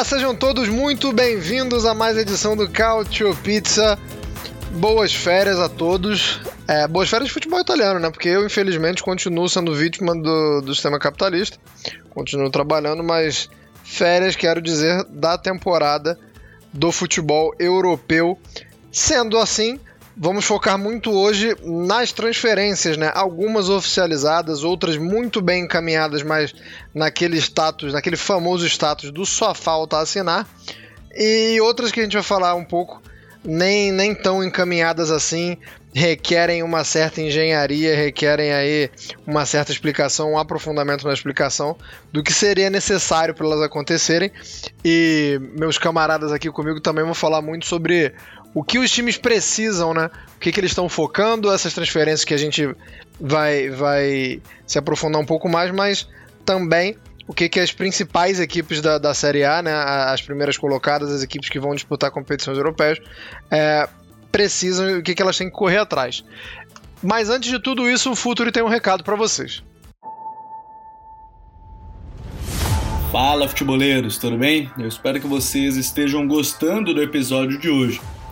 Olá, sejam todos muito bem-vindos a mais edição do Cautio Pizza. Boas férias a todos. É, boas férias de futebol italiano, né? Porque eu, infelizmente, continuo sendo vítima do, do sistema capitalista. Continuo trabalhando, mas férias, quero dizer, da temporada do futebol europeu. Sendo assim, vamos focar muito hoje nas transferências, né? Algumas oficializadas, outras muito bem encaminhadas, mas naquele status, naquele famoso status do só falta assinar. E outras que a gente vai falar um pouco, nem, nem tão encaminhadas assim, requerem uma certa engenharia, requerem aí uma certa explicação, um aprofundamento na explicação do que seria necessário para elas acontecerem. E meus camaradas aqui comigo também vão falar muito sobre o que os times precisam, né? O que, que eles estão focando, essas transferências que a gente vai, vai se aprofundar um pouco mais, mas também o que, que as principais equipes da, da Série A, né? As primeiras colocadas, as equipes que vão disputar competições europeias, é, precisam e o que, que elas têm que correr atrás. Mas antes de tudo isso, o Futuro tem um recado para vocês. Fala futeboleiros, tudo bem? Eu espero que vocês estejam gostando do episódio de hoje.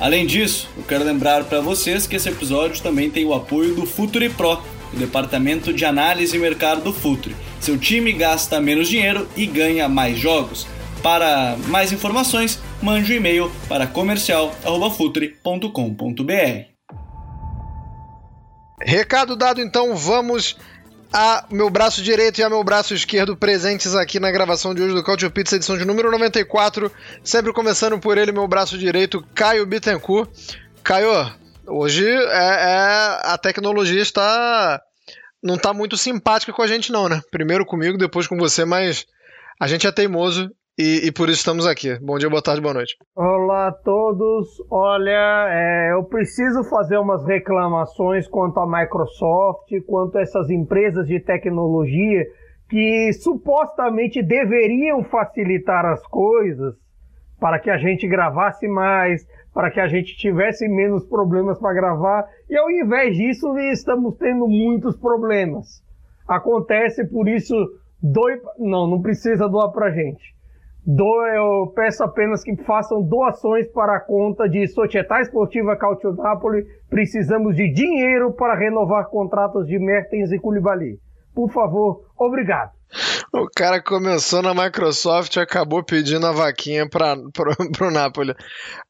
Além disso, eu quero lembrar para vocês que esse episódio também tem o apoio do Futuri Pro, o departamento de análise e mercado do Futuri. Seu time gasta menos dinheiro e ganha mais jogos. Para mais informações, mande um e-mail para comercial@futuri.com.br. Recado dado, então vamos a meu braço direito e a meu braço esquerdo presentes aqui na gravação de hoje do Culture Pizza, edição de número 94. Sempre começando por ele, meu braço direito, Caio Bittencourt. Caio, hoje é, é, a tecnologia está. não está muito simpática com a gente, não, né? Primeiro comigo, depois com você, mas a gente é teimoso e, e, por isso estamos aqui. Bom dia, boa tarde, boa noite. Olá a todos. Olha, é, eu preciso fazer umas reclamações quanto à Microsoft, quanto a essas empresas de tecnologia que supostamente deveriam facilitar as coisas para que a gente gravasse mais, para que a gente tivesse menos problemas para gravar, e ao invés disso estamos tendo muitos problemas. Acontece por isso, doe, não, não precisa doar para gente do, eu peço apenas que façam doações para a conta de Società Esportiva Calcio Napoli. Precisamos de dinheiro para renovar contratos de Mertens e Koulibaly. Por favor, obrigado. O cara começou na Microsoft e acabou pedindo a vaquinha para o Napoli.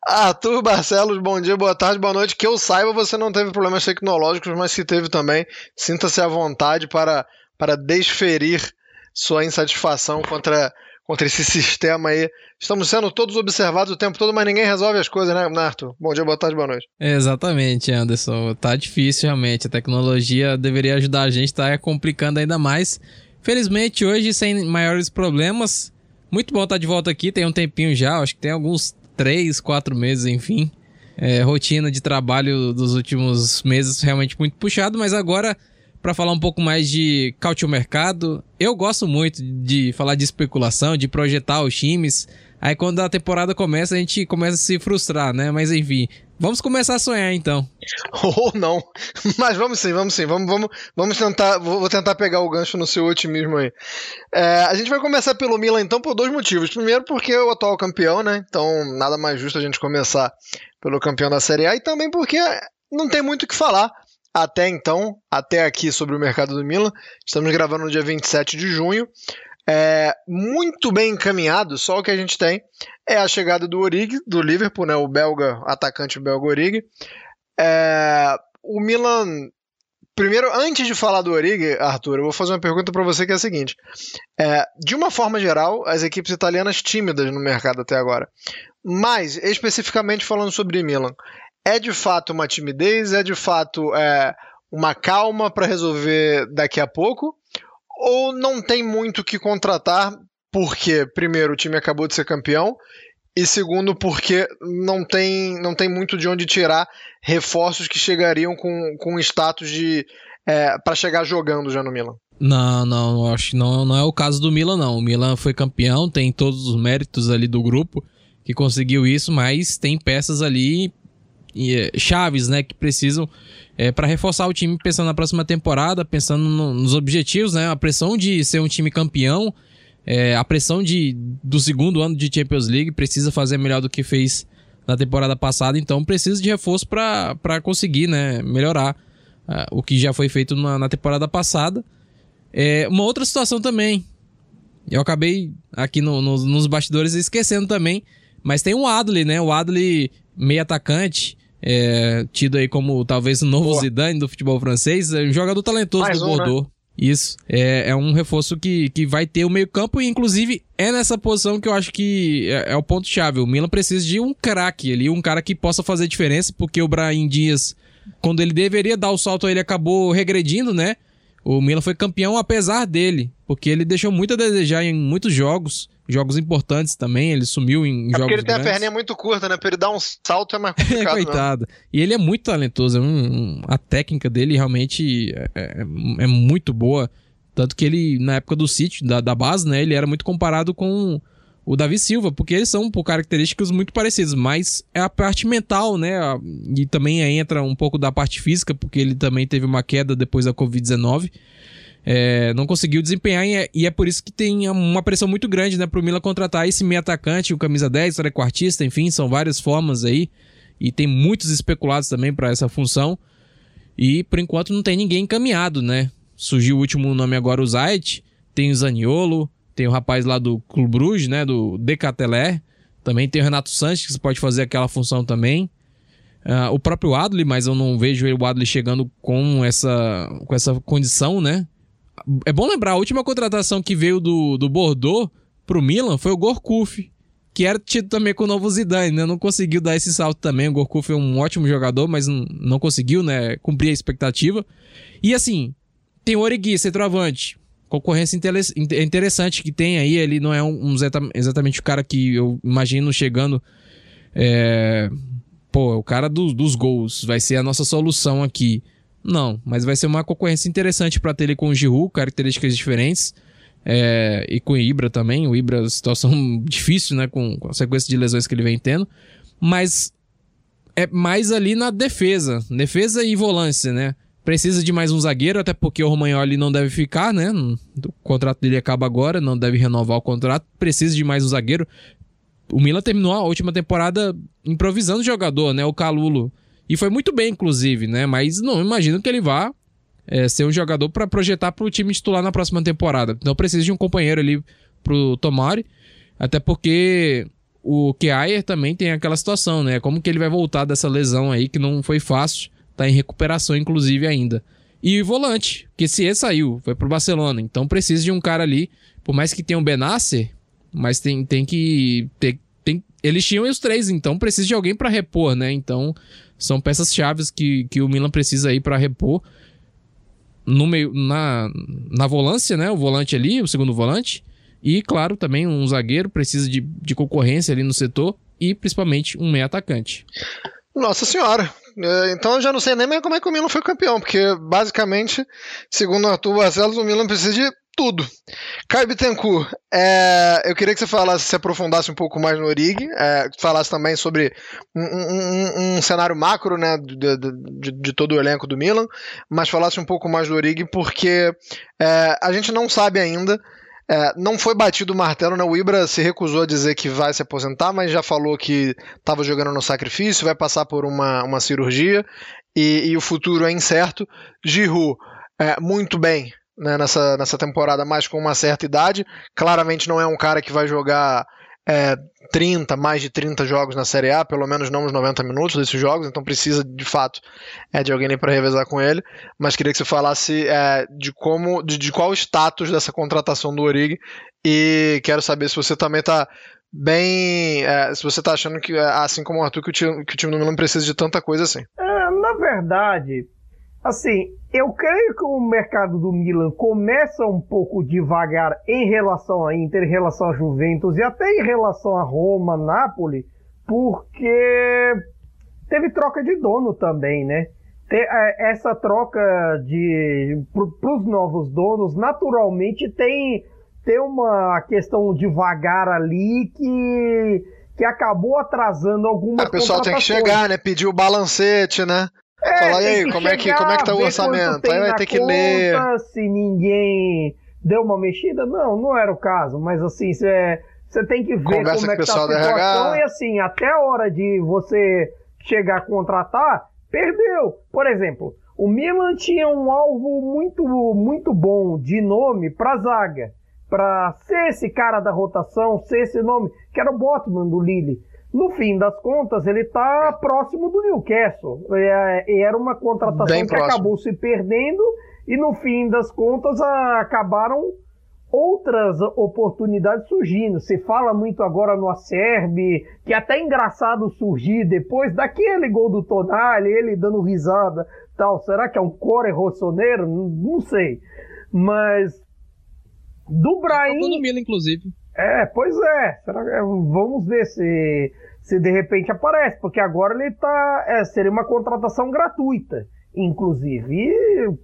Arthur Barcelos, bom dia, boa tarde, boa noite. Que eu saiba, você não teve problemas tecnológicos, mas se teve também, sinta-se à vontade para, para desferir sua insatisfação contra contra esse sistema aí. Estamos sendo todos observados o tempo todo, mas ninguém resolve as coisas, né, Narto? Bom dia, boa tarde, boa noite. Exatamente, Anderson. Tá difícil realmente. A tecnologia deveria ajudar a gente, tá complicando ainda mais. Felizmente, hoje, sem maiores problemas. Muito bom estar de volta aqui. Tem um tempinho já, acho que tem alguns três, quatro meses, enfim. É, rotina de trabalho dos últimos meses realmente muito puxado, mas agora para falar um pouco mais de cautio mercado. Eu gosto muito de falar de especulação, de projetar os times. Aí quando a temporada começa, a gente começa a se frustrar, né? Mas enfim, vamos começar a sonhar então. Ou não. Mas vamos sim, vamos sim. Vamos, vamos, vamos tentar. Vou tentar pegar o gancho no seu otimismo aí. É, a gente vai começar pelo Milan então por dois motivos. Primeiro, porque é o atual campeão, né? Então nada mais justo a gente começar pelo campeão da Série A. E também porque não tem muito o que falar até então, até aqui sobre o mercado do Milan. Estamos gravando no dia 27 de junho. É, muito bem encaminhado, só o que a gente tem é a chegada do Origi, do Liverpool, né, o belga, atacante belga Origi. É, o Milan. Primeiro, antes de falar do Origi, Arthur, eu vou fazer uma pergunta para você que é a seguinte: é, de uma forma geral, as equipes italianas tímidas no mercado até agora, mas especificamente falando sobre Milan, é de fato uma timidez? É de fato é, uma calma para resolver daqui a pouco? Ou não tem muito que contratar porque, primeiro, o time acabou de ser campeão e segundo, porque não tem, não tem muito de onde tirar reforços que chegariam com, com status de é, para chegar jogando já no Milan. Não, não, acho que não, não é o caso do Milan, não. O Milan foi campeão, tem todos os méritos ali do grupo que conseguiu isso, mas tem peças ali chaves, né, que precisam é, para reforçar o time pensando na próxima temporada, pensando no, nos objetivos, né, a pressão de ser um time campeão, é, a pressão de, do segundo ano de Champions League, precisa fazer melhor do que fez na temporada passada, então precisa de reforço para conseguir, né, melhorar uh, o que já foi feito na, na temporada passada. É, uma outra situação também, eu acabei aqui no, no, nos bastidores esquecendo também, mas tem o Adley, né, o Adley meio atacante, é, tido aí como talvez o novo Boa. Zidane do futebol francês, é um jogador talentoso Mais do um, né? Bordeaux. Né? Isso. É, é, um reforço que, que vai ter o meio-campo e, inclusive, é nessa posição que eu acho que é, é o ponto-chave. O Milan precisa de um craque ali, um cara que possa fazer diferença, porque o Brahim Dias, quando ele deveria dar o salto, ele acabou regredindo, né? O Milan foi campeão apesar dele, porque ele deixou muito a desejar em muitos jogos jogos importantes também, ele sumiu em é jogos porque ele tem a perninha muito curta, né? Pra ele dar um salto é mais complicado. Coitado. E ele é muito talentoso, é um, a técnica dele realmente é, é, é, muito boa. Tanto que ele, na época do City, da, da base, né? Ele era muito comparado com o Davi Silva, porque eles são por características muito parecidas, mas é a parte mental, né? E também entra um pouco da parte física, porque ele também teve uma queda depois da Covid-19 é, não conseguiu desempenhar e é, e é, por isso que tem uma pressão muito grande né, para o Milan contratar esse meio atacante, o camisa 10, quartista, enfim, são várias formas aí e tem muitos especulados também para essa função e por enquanto não tem ninguém encaminhado, né? Surgiu o último nome agora, o Zayt, tem o Zaniolo, tem o rapaz lá do Clube Bruges, né, do Decatelé, também tem o Renato Sanches que pode fazer aquela função também. Uh, o próprio Adli, mas eu não vejo o Adli chegando com essa, com essa condição, né? É bom lembrar, a última contratação que veio do, do Bordeaux pro Milan foi o Gorkuf, que era tido também com o novo Zidane, né? Não conseguiu dar esse salto também. O Gorkuf é um ótimo jogador, mas não, não conseguiu, né? Cumprir a expectativa. E assim, tem o Origi, centroavante. Concorrência interessante que tem aí. Ele não é um, um exatamente o cara que eu imagino chegando. É... Pô, o cara do, dos gols vai ser a nossa solução aqui. Não, mas vai ser uma concorrência interessante para ter ele com o Giroud, características diferentes. É, e com o Ibra também. O Ibra, situação difícil, né? Com, com a sequência de lesões que ele vem tendo. Mas é mais ali na defesa. Defesa e volância, né? Precisa de mais um zagueiro, até porque o Romagnoli não deve ficar, né? O contrato dele acaba agora, não deve renovar o contrato. Precisa de mais um zagueiro. O Milan terminou a última temporada improvisando o jogador, né? O Calulo e foi muito bem, inclusive, né? Mas não imagino que ele vá é, ser um jogador para projetar para o time titular na próxima temporada. Então precisa de um companheiro ali pro Tomari. Até porque o Kjaer também tem aquela situação, né? Como que ele vai voltar dessa lesão aí que não foi fácil, tá em recuperação inclusive ainda. E o volante, que se saiu, foi pro Barcelona, então precisa de um cara ali, por mais que tenha um Benasser, mas tem, tem que tem, eles tinham os três, então precisa de alguém para repor, né? Então são peças chaves que, que o Milan precisa aí para repor no meio na, na volância, né? O volante ali, o segundo volante. E, claro, também um zagueiro precisa de, de concorrência ali no setor e principalmente um meio atacante. Nossa senhora. É, então eu já não sei nem como é que o Milan foi campeão, porque basicamente, segundo o Arthur Barcelos, o Milan precisa de tudo. Caio Bittencourt, é, eu queria que você falasse, se aprofundasse um pouco mais no Origi, é, falasse também sobre um, um, um cenário macro né, de, de, de, todo o elenco do Milan, mas falasse um pouco mais do Origi, porque é, a gente não sabe ainda. É, não foi batido o martelo, né? O Ibra se recusou a dizer que vai se aposentar, mas já falou que estava jogando no sacrifício, vai passar por uma, uma cirurgia e, e o futuro é incerto. Giroud, é, muito bem né, nessa, nessa temporada, mas com uma certa idade. Claramente não é um cara que vai jogar é, 30, mais de 30 jogos na Série A, pelo menos não os 90 minutos desses jogos, então precisa de fato é, de alguém para revezar com ele. Mas queria que você falasse é, de como, de, de, qual o status dessa contratação do Origi e quero saber se você também está bem. É, se você está achando que, assim como o Arthur, que o, time, que o time do Milan precisa de tanta coisa assim. É, na verdade, Assim, eu creio que o mercado do Milan começa um pouco devagar em relação à Inter, em relação à Juventus e até em relação a Roma, Nápoles, porque teve troca de dono também, né? É, essa troca de para os novos donos, naturalmente tem, tem uma questão devagar ali que, que acabou atrasando algumas é, O pessoal tem que chegar, né? Pedir o balancete, né? É, Falar, e aí, como é, que, como é que tá o orçamento? Aí vai ter que conta, ler. Se ninguém deu uma mexida, não, não era o caso, mas assim, você tem que ver Conversa como é que tá a situação e assim, até a hora de você chegar a contratar, perdeu. Por exemplo, o Milan tinha um alvo muito, muito bom de nome para zaga, para ser esse cara da rotação, ser esse nome, que era o Botman do Lille. No fim das contas, ele está próximo do Newcastle. É, era uma contratação Bem que próximo. acabou se perdendo e no fim das contas acabaram outras oportunidades surgindo. Se fala muito agora no Acerbe, que é até engraçado surgir depois daquele gol do Tonali, ele dando risada, tal. Será que é um core rossoneiro? Não sei. Mas do Brahim... do Milan, inclusive. É, pois é. Será, vamos ver se, se de repente aparece, porque agora ele tá. É, seria uma contratação gratuita, inclusive. E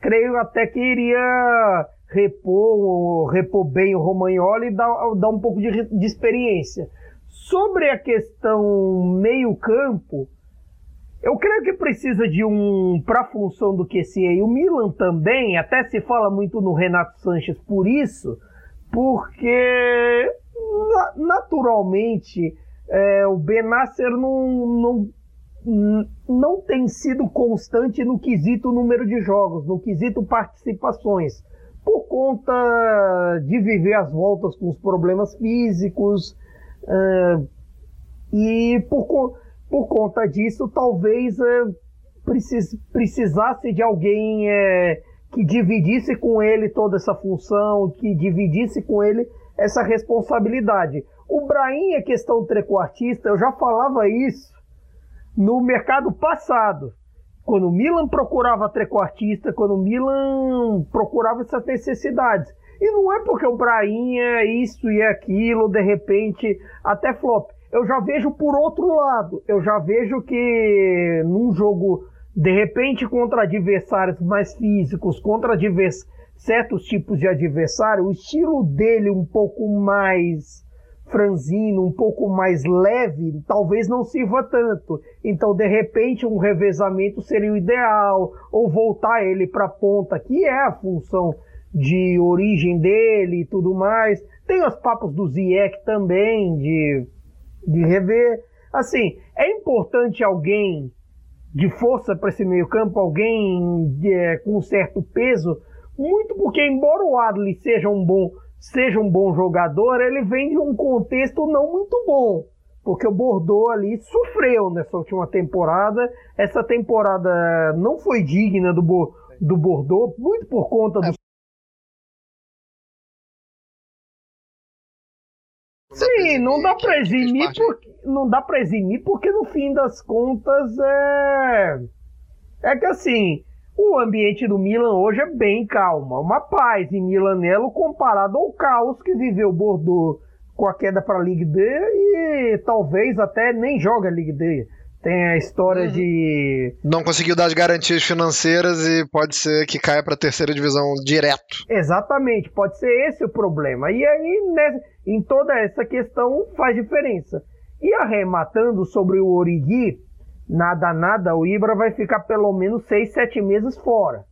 creio até que iria repor, repor bem o Romagnoli e dar, dar um pouco de, de experiência. Sobre a questão meio-campo, eu creio que precisa de um para a função do QC e o Milan também, até se fala muito no Renato Sanches por isso, porque naturalmente é, o Benasser não, não, não tem sido constante no quesito número de jogos, no quesito participações, por conta de viver as voltas com os problemas físicos é, e por, por conta disso talvez é, precis, precisasse de alguém é, que dividisse com ele toda essa função, que dividisse com ele essa responsabilidade. O Brahim é questão trequartista, eu já falava isso no mercado passado. Quando o Milan procurava trequartista, quando o Milan procurava essas necessidades. E não é porque o Brahim é isso e é aquilo, de repente, até flop. Eu já vejo por outro lado. Eu já vejo que num jogo de repente, contra adversários mais físicos, contra advers certos tipos de adversário, o estilo dele um pouco mais franzino, um pouco mais leve, talvez não sirva tanto. Então, de repente, um revezamento seria o ideal, ou voltar ele para a ponta, que é a função de origem dele e tudo mais. Tem os papos do Ziyech também, de, de rever. Assim, é importante alguém de força para esse meio-campo, alguém é, com certo peso, muito porque, embora o Adley seja um bom, seja um bom jogador, ele vem de um contexto não muito bom. Porque o Bordeaux ali sofreu nessa última temporada. Essa temporada não foi digna do, do Bordeaux, muito por conta do Sim, não dá para eximir porque não dá para eximir porque no fim das contas é é que assim, o ambiente do Milan hoje é bem calmo, uma paz em Milanello comparado ao caos que viveu Bordeaux com a queda para a Ligue 2 e talvez até nem joga a Ligue 2. Tem a história uhum. de. Não conseguiu dar as garantias financeiras e pode ser que caia para a terceira divisão direto. Exatamente, pode ser esse o problema. E aí, né, em toda essa questão, faz diferença. E arrematando sobre o Origi, nada, nada, o Ibra vai ficar pelo menos 6, 7 meses fora.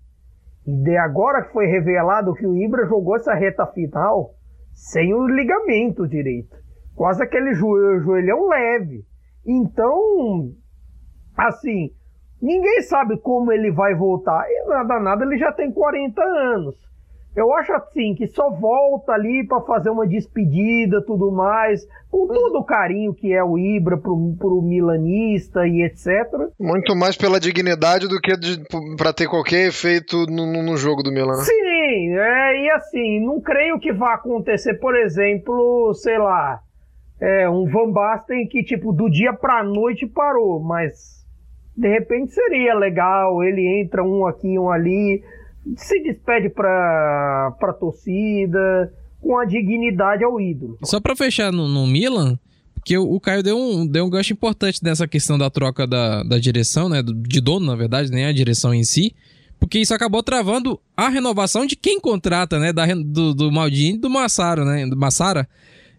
E de agora que foi revelado que o Ibra jogou essa reta final sem o ligamento direito. Quase aquele joelhão leve. Então, assim, ninguém sabe como ele vai voltar. E nada, nada, ele já tem 40 anos. Eu acho assim que só volta ali para fazer uma despedida, tudo mais, com todo o carinho que é o Ibra pro, pro milanista e etc. Muito mais pela dignidade do que para ter qualquer efeito no, no, jogo do Milan. Né? Sim, é, e assim, não creio que vá acontecer, por exemplo, sei lá, é, um Van Basten que tipo do dia pra noite parou, mas de repente seria legal, ele entra um aqui, um ali se despede pra, pra torcida, com a dignidade ao ídolo. Só pra fechar no, no Milan, que o, o, Caio deu um, deu um gancho importante nessa questão da troca da, da direção, né? De dono, na verdade, nem a direção em si. Porque isso acabou travando a renovação de quem contrata, né? Da, do, do Maldini e do Massara, né? Do Massara.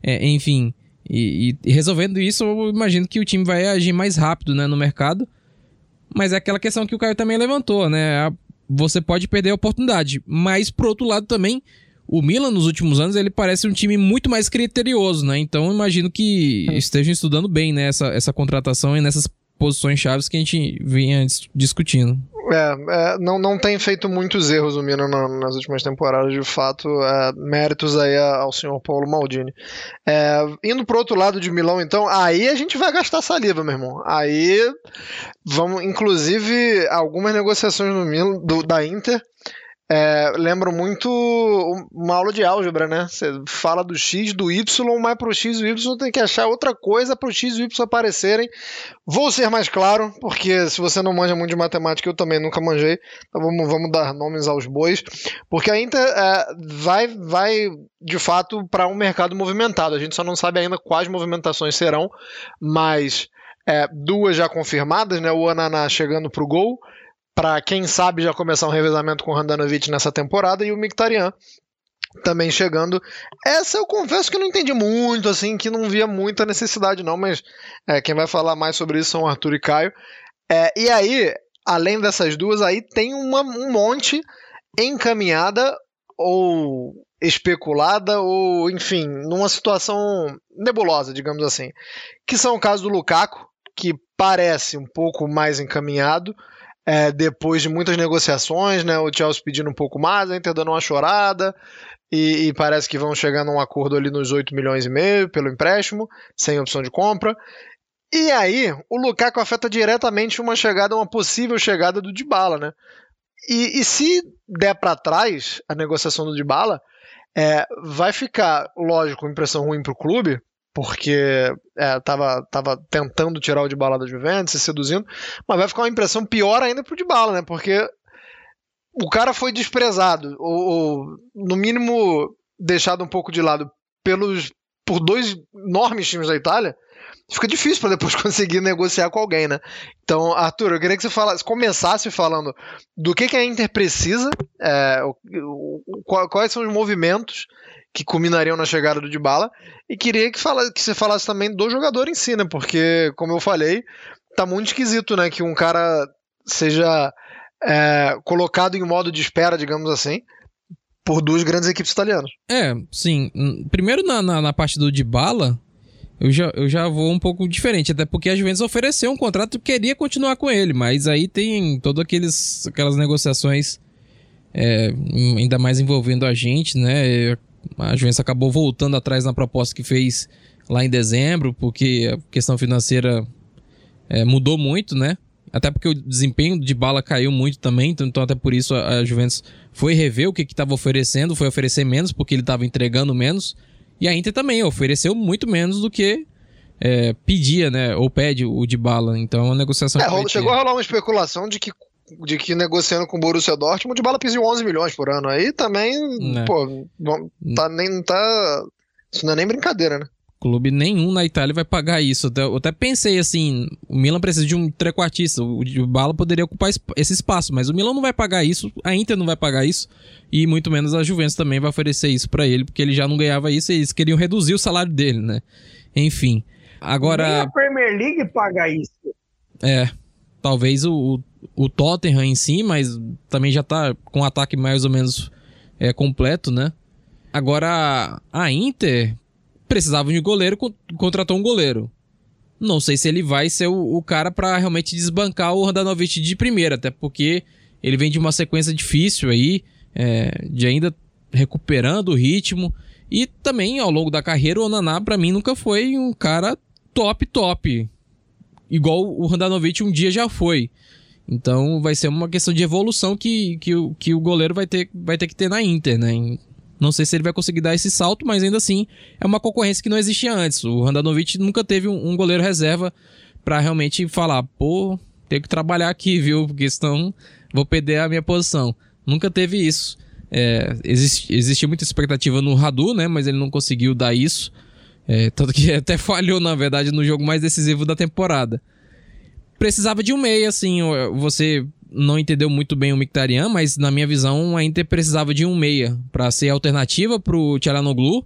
É, enfim. E, e, resolvendo isso, eu imagino que o time vai agir mais rápido né, no mercado. Mas é aquela questão que o Caio também levantou, né? Você pode perder a oportunidade. Mas, por outro lado, também, o Milan, nos últimos anos, ele parece um time muito mais criterioso, né? Então, imagino que estejam estudando bem né, essa, essa contratação e nessas posições chaves que a gente vinha discutindo. É, é, não, não tem feito muitos erros o Milan nas últimas temporadas, de fato. É, méritos aí ao senhor Paulo Maldini. É, indo pro outro lado de Milão, então, aí a gente vai gastar saliva, meu irmão. Aí vamos, inclusive, algumas negociações Milan, do, da Inter é, lembra muito uma aula de álgebra, né? Você fala do x, do y, mas para o x e o y tem que achar outra coisa para o x e o y aparecerem. Vou ser mais claro, porque se você não manja muito de matemática, eu também nunca manjei. Então vamos, vamos dar nomes aos bois. Porque a Inter é, vai, vai, de fato, para um mercado movimentado. A gente só não sabe ainda quais movimentações serão, mas é, duas já confirmadas, né? O Ananá chegando para o gol para quem sabe já começar um revezamento com o Handanovic nessa temporada e o Mkhitaryan também chegando. Essa eu confesso que não entendi muito, assim, que não via muita necessidade não, mas é, quem vai falar mais sobre isso são Arthur e Caio. É, e aí, além dessas duas, aí tem uma, um monte encaminhada ou especulada ou, enfim, numa situação nebulosa, digamos assim, que são o caso do Lukaku, que parece um pouco mais encaminhado, é, depois de muitas negociações, né, o Chelsea pedindo um pouco mais, a Inter dando uma chorada, e, e, parece que vão chegar num acordo ali nos 8 milhões e meio pelo empréstimo, sem opção de compra. E aí, o Lukaku afeta diretamente uma chegada, uma possível chegada do Dybala, né? E, e se der para trás a negociação do Dybala, é, vai ficar, lógico, impressão ruim para o clube, porque é, tava, tava tentando tirar o de bala da Juventus, se seduzindo, mas vai ficar uma impressão pior ainda pro de bala, né? Porque o cara foi desprezado, ou, ou, no mínimo deixado um pouco de lado pelos por dois enormes times da Itália. Fica difícil para depois conseguir negociar com alguém, né? Então, Arthur, eu queria que você falasse, começasse falando do que, que a Inter precisa, é, o, o, quais são os movimentos que culminariam na chegada do Dybala. E queria que, fala, que você falasse também do jogador em si, né? Porque, como eu falei, tá muito esquisito, né? Que um cara seja é, colocado em modo de espera, digamos assim, por duas grandes equipes italianas. É, sim. Primeiro na, na, na parte do Dybala, eu já, eu já vou um pouco diferente, até porque a Juventus ofereceu um contrato queria continuar com ele, mas aí tem todas aquelas negociações, é, ainda mais envolvendo a gente, né? A Juventus acabou voltando atrás na proposta que fez lá em dezembro, porque a questão financeira é, mudou muito, né? Até porque o desempenho de bala caiu muito também, então, então até por isso a, a Juventus foi rever o que estava oferecendo, foi oferecer menos porque ele estava entregando menos. E a Inter também ofereceu muito menos do que é, pedia, né? Ou pede o de bala. Então é uma negociação. É, chegou a rolar uma especulação de que de que negociando com o Borussia Dortmund, de bala pisa 11 milhões por ano. Aí também, é. pô, tá nem tá. Isso não é nem brincadeira, né? Clube nenhum na Itália vai pagar isso. Eu até pensei assim: o Milan precisa de um trequartista. O Bala poderia ocupar esse espaço, mas o Milan não vai pagar isso, a Inter não vai pagar isso, e muito menos a Juventus também vai oferecer isso para ele, porque ele já não ganhava isso e eles queriam reduzir o salário dele, né? Enfim. Agora. Nem a Premier League paga isso. É. Talvez o, o Tottenham em si, mas também já tá com o ataque mais ou menos é, completo, né? Agora, a Inter precisava de goleiro, contratou um goleiro. Não sei se ele vai ser o, o cara para realmente desbancar o Randanovic de primeira, até porque ele vem de uma sequência difícil aí, é, de ainda recuperando o ritmo. E também ao longo da carreira, o Onaná para mim nunca foi um cara top, top. Igual o Randanovic um dia já foi. Então vai ser uma questão de evolução que, que, que o goleiro vai ter, vai ter que ter na Inter, né? Não sei se ele vai conseguir dar esse salto, mas ainda assim é uma concorrência que não existia antes. O Randanovic nunca teve um, um goleiro reserva para realmente falar, pô, tenho que trabalhar aqui, viu? Porque senão vou perder a minha posição. Nunca teve isso. É, existe, existia muita expectativa no Radu, né? Mas ele não conseguiu dar isso. É, tanto que até falhou, na verdade, no jogo mais decisivo da temporada. Precisava de um meia, assim. Você não entendeu muito bem o Mictarian, mas na minha visão a Inter precisava de um meia para ser alternativa pro Tchalanoglu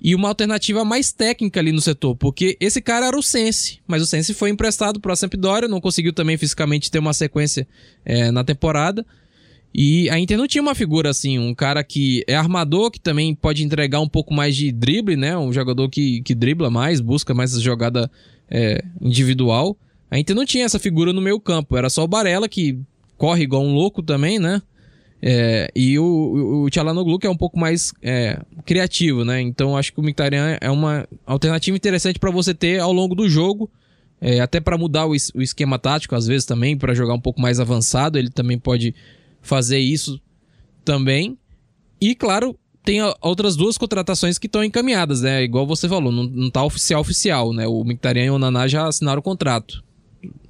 e uma alternativa mais técnica ali no setor, porque esse cara era o Sense, mas o Sense foi emprestado para a Sampdoria, não conseguiu também fisicamente ter uma sequência é, na temporada. E a Inter não tinha uma figura assim, um cara que é armador, que também pode entregar um pouco mais de drible, né? Um jogador que, que dribla mais, busca mais jogada é, individual. A Inter não tinha essa figura no meio campo, era só o Barella que corre igual um louco também, né? É, e o, o, o Tchalanoglu que é um pouco mais é, criativo, né? Então acho que o Mkhitaryan é uma alternativa interessante para você ter ao longo do jogo, é, até para mudar o, o, esquema tático às vezes também, para jogar um pouco mais avançado, ele também pode fazer isso também. E claro, tem outras duas contratações que estão encaminhadas, né? Igual você falou, não, não tá oficial oficial, né? O Mkhitaryan e o Naná já assinaram o contrato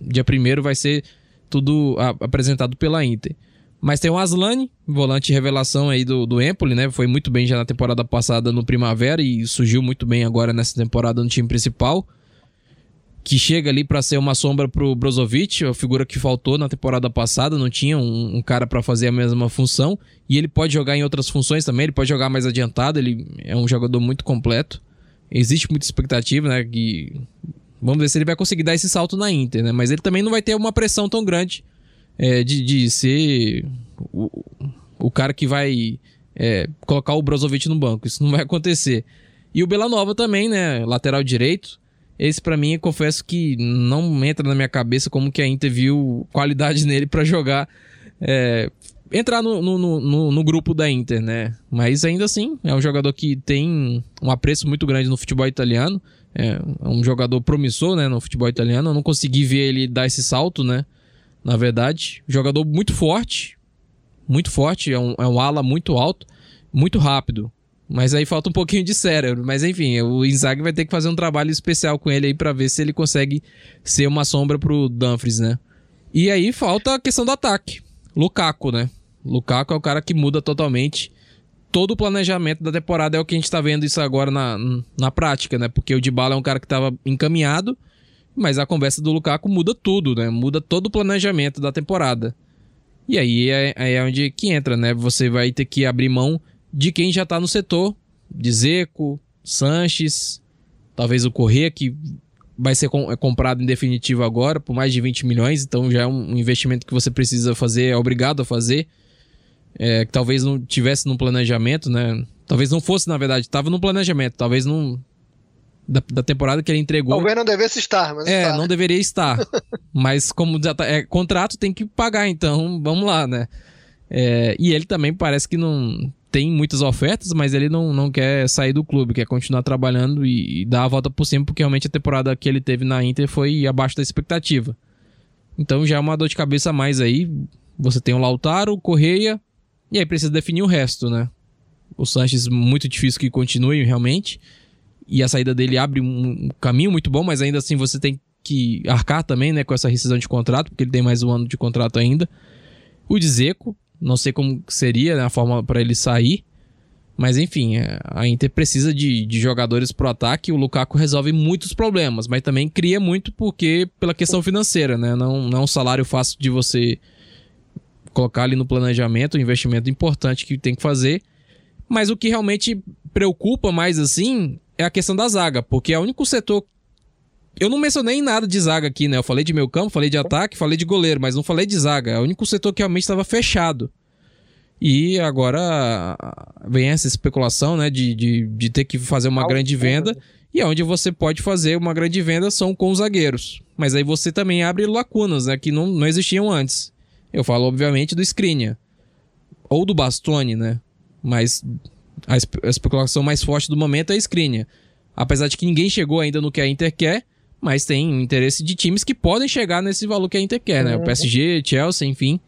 dia primeiro vai ser tudo apresentado pela Inter. Mas tem o Aslani, volante revelação aí do, do Empoli, né? Foi muito bem já na temporada passada no Primavera e surgiu muito bem agora nessa temporada no time principal. Que chega ali para ser uma sombra pro Brozovic, a figura que faltou na temporada passada, não tinha um, um cara para fazer a mesma função. E ele pode jogar em outras funções também, ele pode jogar mais adiantado, ele é um jogador muito completo. Existe muita expectativa, né? Que Vamos ver se ele vai conseguir dar esse salto na Inter, né? Mas ele também não vai ter uma pressão tão grande é, de, de ser o, o cara que vai é, colocar o Brozovic no banco. Isso não vai acontecer. E o Belanova também, né? Lateral direito. Esse para mim, confesso que não entra na minha cabeça como que a Inter viu qualidade nele para jogar. É, entrar no, no, no, no, grupo da Inter, né? Mas ainda assim, é um jogador que tem um apreço muito grande no futebol italiano. É um jogador promissor, né, no futebol italiano. Eu não consegui ver ele dar esse salto, né? Na verdade, jogador muito forte, muito forte, é um, é um ala muito alto, muito rápido. Mas aí falta um pouquinho de cérebro. Mas enfim, o Inzaghi vai ter que fazer um trabalho especial com ele aí para ver se ele consegue ser uma sombra pro Dumfries, né? E aí falta a questão do ataque. Lukaku, né? Lukaku é o cara que muda totalmente todo o planejamento da temporada é o que a gente está vendo isso agora na, na prática, né? Porque o Dybala é um cara que estava encaminhado, mas a conversa do Lukaku muda tudo, né? Muda todo o planejamento da temporada. E aí é, é onde que entra, né? Você vai ter que abrir mão de quem já está no setor, de Zeco, Sanches, talvez o Corrêa, que vai ser é comprado em definitivo agora por mais de 20 milhões, então já é um investimento que você precisa fazer, é obrigado a fazer é, que talvez não tivesse no planejamento, né? Talvez não fosse, na verdade, estava no planejamento, talvez não. Da, da, temporada que ele entregou. Talvez não devesse estar, mas. É, está. não deveria estar. mas como já tá, é contrato, tem que pagar, então vamos lá, né? É, e ele também parece que não tem muitas ofertas, mas ele não, não quer sair do clube, quer continuar trabalhando e, e dar a volta por cima, porque realmente a temporada que ele teve na Inter foi abaixo da expectativa. Então já é uma dor de cabeça a mais aí. Você tem o Lautaro, o Correia, e aí precisa definir o resto, né? O Sanches, muito difícil que continue realmente. E a saída dele abre um caminho muito bom, mas ainda assim você tem que arcar também, né, com essa rescisão de contrato, porque ele tem mais um ano de contrato ainda. O Dzeko, não sei como seria né, a forma para ele sair. Mas enfim, é, a Inter precisa de, de jogadores pro ataque. O Lukaku resolve muitos problemas, mas também cria muito porque pela questão financeira, né? Não, não é um salário fácil de você colocar ali no planejamento, um investimento importante que tem que fazer. Mas o que realmente preocupa mais assim é a questão da zaga, porque é o único setor. Eu não mencionei nada de zaga aqui, né? Eu falei de meio campo, falei de ataque, falei de goleiro, mas não falei de zaga. É o único setor que realmente estava fechado. E agora vem essa especulação, né, de, de, de ter que fazer uma grande venda. E onde você pode fazer uma grande venda são com os zagueiros. Mas aí você também abre lacunas, né? Que não, não existiam antes. Eu falo, obviamente, do Skriniar. Ou do Bastoni, né? Mas a, espe a, especulação mais forte do momento é a Skriniar. Apesar de que ninguém chegou ainda no que a Inter quer, mas tem interesse de times que podem chegar nesse valor que a Inter quer, né? O PSG, Chelsea, enfim.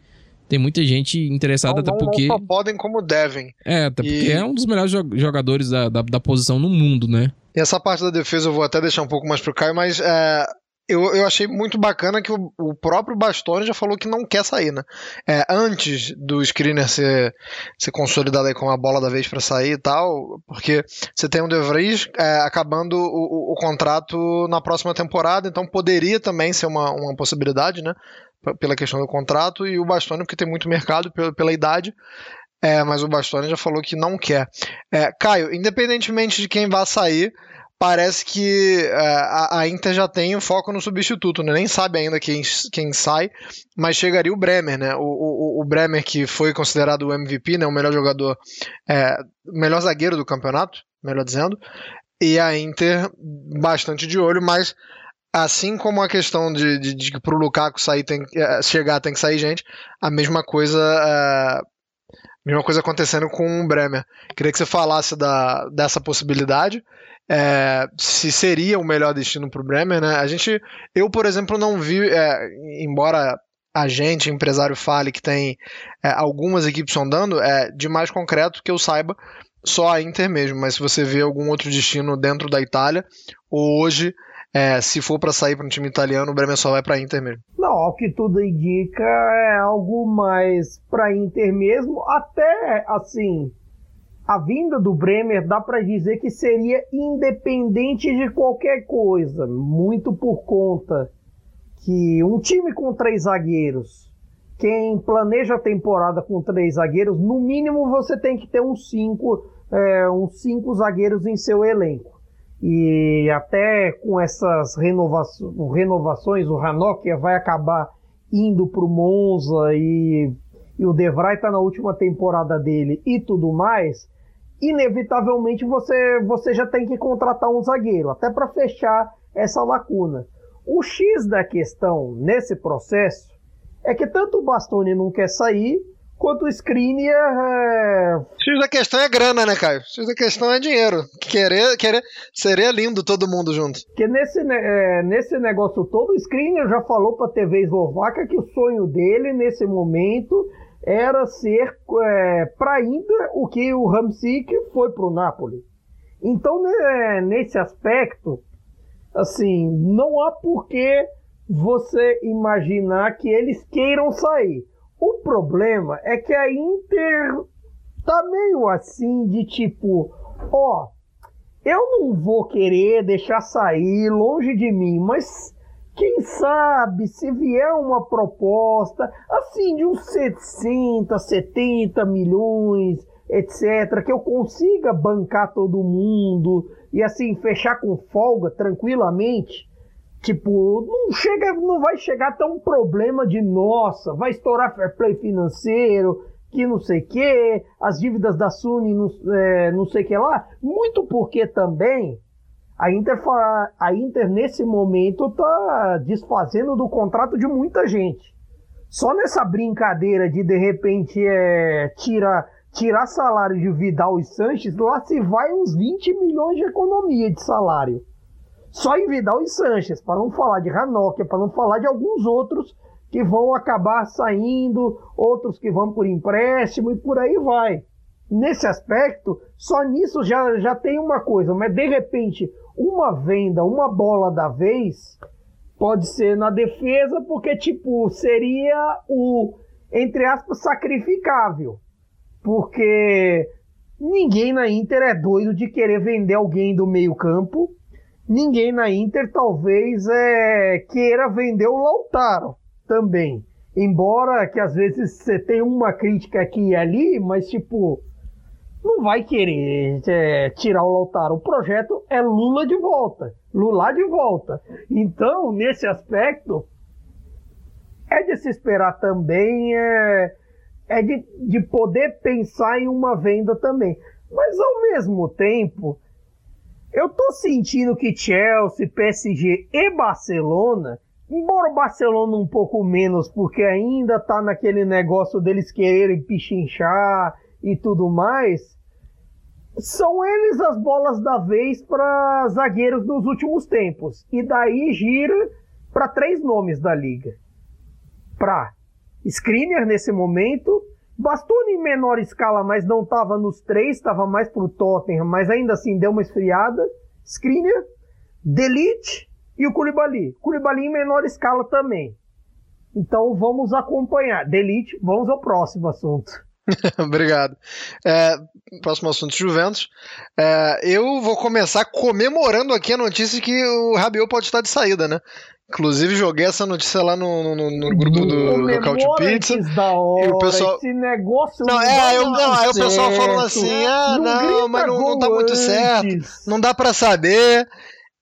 Tem muita gente interessada, não, até porque. Não só podem como devem. É, até porque é um dos melhores jogadores da, da, da, posição no mundo, né? E essa parte da defesa eu vou até deixar um pouco mais pro Caio, mas é, eu, eu achei muito bacana que o, o, próprio Bastoni já falou que não quer sair, né? É, antes do Skriniar ser, ser consolidado aí com a bola da vez para sair e tal, porque você tem o De Vries é, acabando o, o, contrato na próxima temporada, então poderia também ser uma, uma possibilidade, né? Pela questão do contrato, e o Bastoni, porque tem muito mercado pela, pela idade. É, mas o Bastoni já falou que não quer. É, Caio, independentemente de quem vá sair, parece que uh, a, a, Inter já tem o foco no substituto, né? Nem sabe ainda quem, quem sai, mas chegaria o Bremer, né? O, o, o Bremer que foi considerado o MVP, né? O melhor jogador, é, melhor zagueiro do campeonato, melhor dizendo. E a Inter bastante de olho, mas assim como a questão de, de, de que pro Lukaku sair tem, é, chegar tem que sair gente, a mesma coisa é, mesma coisa acontecendo com o Bremer. Queria que você falasse da, dessa possibilidade é, se seria o melhor destino para o Bremer, né? A gente, eu por exemplo, não vi, é, embora a gente, empresário, fale que tem é, algumas equipes sondando, é, de mais concreto que eu saiba, só a Inter mesmo. Mas se você vê algum outro destino dentro da Itália, hoje, é, se for para sair para um time italiano, o Bremer só vai para Inter mesmo. Não, ao que tudo indica, é algo mais para Inter mesmo, até assim a vinda do Bremer dá para dizer que seria independente de qualquer coisa, muito por conta que um time com três zagueiros, quem planeja a temporada com três zagueiros, no mínimo você tem que ter uns cinco, é, uns cinco zagueiros em seu elenco. E até com essas renovações, renovações o Hannock vai acabar indo para o Monza e, e o Devray está na última temporada dele e tudo mais, inevitavelmente você, você já tem que contratar um zagueiro, até para fechar essa lacuna. O X da questão nesse processo é que tanto o Bastoni não quer sair, quanto o Skriniar. É... X da questão é grana, né, Caio? X da questão é dinheiro. Querer, querer, seria lindo todo mundo junto. Porque nesse, é, nesse negócio todo, o Skriniar já falou para a TV eslovaca que o sonho dele nesse momento era ser é, ainda o que o Ramsik foi para o Napoli. Então, né, nesse aspecto, assim, não há por que você imaginar que eles queiram sair. O problema é que a Inter tá meio assim de tipo, ó, eu não vou querer deixar sair longe de mim, mas quem sabe se vier uma proposta assim de uns 60, 70 milhões, etc, que eu consiga bancar todo mundo e assim fechar com folga tranquilamente, tipo, não chega, não vai chegar tão problema de nossa, vai estourar fair play financeiro, que não sei que, as dívidas da Suni não, é, não sei que lá, muito porque também a Inter, a Inter nesse momento está desfazendo do contrato de muita gente. Só nessa brincadeira de de repente é, tirar, tirar salário de Vidal e Sanches, lá se vai uns 20 milhões de economia de salário. Só em Vidal e Sanches, para não falar de Ranocchia, para não falar de alguns outros que vão acabar saindo, outros que vão por empréstimo e por aí vai. Nesse aspecto, só nisso já, já tem uma coisa, mas de repente uma venda, uma bola da vez, pode ser na defesa, porque, tipo, seria o, entre aspas, sacrificável. Porque ninguém na Inter é doido de querer vender alguém do meio-campo. Ninguém na Inter talvez é, queira vender o Lautaro também. Embora que às vezes você tenha uma crítica aqui e ali, mas tipo, não vai querer é, tirar o Lautaro. O projeto é Lula de volta, Lula de volta. Então, nesse aspecto, é de se esperar também, é, é de, de poder pensar em uma venda também. Mas, ao mesmo tempo, Eu tô sentindo que Chelsea, PSG e Barcelona, embora o Barcelona um pouco menos, porque ainda tá naquele negócio deles quererem pichinchar e tudo mais, são eles as bolas da vez para zagueiros nos últimos tempos. E daí gira para três nomes da liga. Para Skriniar nesse momento, Bastoni em menor escala, mas não estava nos três, estava mais pro Tottenham, mas ainda assim deu uma esfriada. Skriniar, Delite e o Koulibaly. Koulibaly em menor escala também. Então vamos acompanhar. Delite, vamos ao próximo assunto. Obrigado. É, próximo assunto, Juventus. É, eu vou começar comemorando aqui a notícia que o Rabiot pode estar de saída, né? Inclusive, joguei essa notícia lá no, no, no grupo do Local Pizza. Hora, e o pessoal. Esse negócio não, não é, eu, não, aí o pessoal falando assim: ah, não, não mas não, não tá muito certo. Não dá para saber.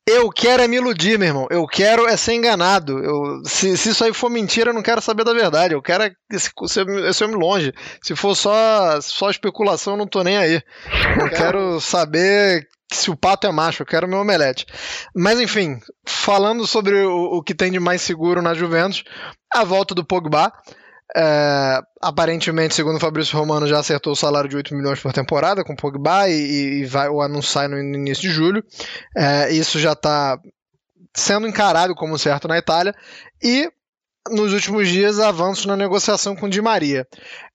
Eu quero é me iludir, meu irmão. Eu quero é ser enganado. Eu, se, se isso aí for mentira, eu não quero saber da verdade. Eu quero é esse, esse homem longe. Se for só, só especulação, eu não tô nem aí. Eu quero saber se o pato é macho, eu quero meu omelete. Mas enfim, falando sobre o, o que tem de mais seguro na Juventus, a volta do Pogba. É, aparentemente, segundo o Fabrício Romano, já acertou o salário de 8 milhões por temporada com o Pogba e, e vai o anunciar no, no início de julho. É, isso já está sendo encarado como certo na Itália. E nos últimos dias avanços na negociação com Di Maria.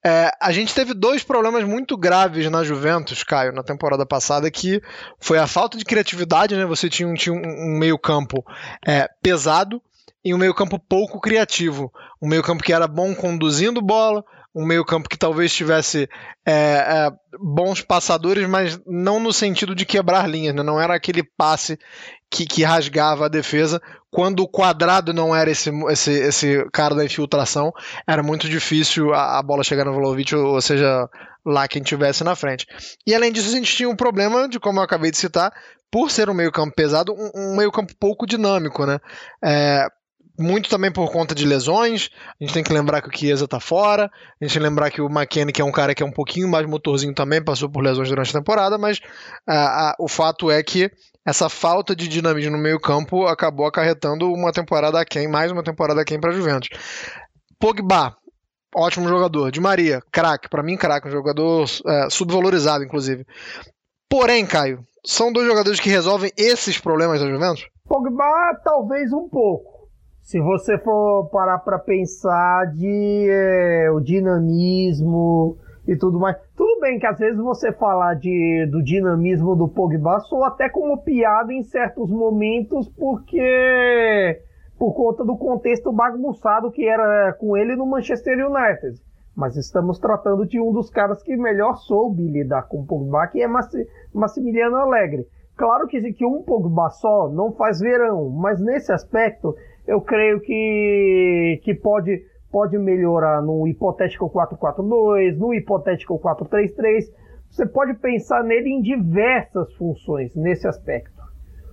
É, a gente teve dois problemas muito graves na Juventus, Caio, na temporada passada, que foi a falta de criatividade, né? Você tinha um, tinha um meio campo é, pesado e um meio campo pouco criativo. Um meio campo que era bom conduzindo bola, um meio-campo que talvez tivesse é, é, bons passadores, mas não no sentido de quebrar linhas, né? não era aquele passe que, que, rasgava a defesa. Quando o quadrado não era esse, esse, esse cara da infiltração, era muito difícil a, a bola chegar no Vlaovic, ou, ou seja, lá quem tivesse na frente. E além disso, a gente tinha um problema de, como eu acabei de citar, por ser um meio-campo pesado, um, um meio-campo pouco dinâmico, né? É, muito também por conta de lesões. A gente tem que lembrar que o Chiesa tá fora. A gente tem que lembrar que o McKennie, que é um cara que é um pouquinho mais motorzinho também, passou por lesões durante a temporada, mas uh, uh, o fato é que essa falta de dinamismo no meio-campo acabou acarretando uma temporada aquém, mais uma temporada aquém para Juventus. Pogba, ótimo jogador. De Maria, craque, para mim craque, um jogador uh, subvalorizado inclusive. Porém, Caio, são dois jogadores que resolvem esses problemas da Juventus? Pogba, talvez um pouco se você for parar para pensar de é, o dinamismo e tudo mais, tudo bem que às vezes você falar de, do dinamismo do Pogba soa até como piada em certos momentos, porque por conta do contexto bagunçado que era com ele no Manchester United. Mas estamos tratando de um dos caras que melhor soube lidar com o Pogba, que é Massimiliano Alegre. Claro que, que um Pogba só não faz verão, mas nesse aspecto eu creio que, que pode, pode melhorar no hipotético 442, no hipotético 433. Você pode pensar nele em diversas funções nesse aspecto.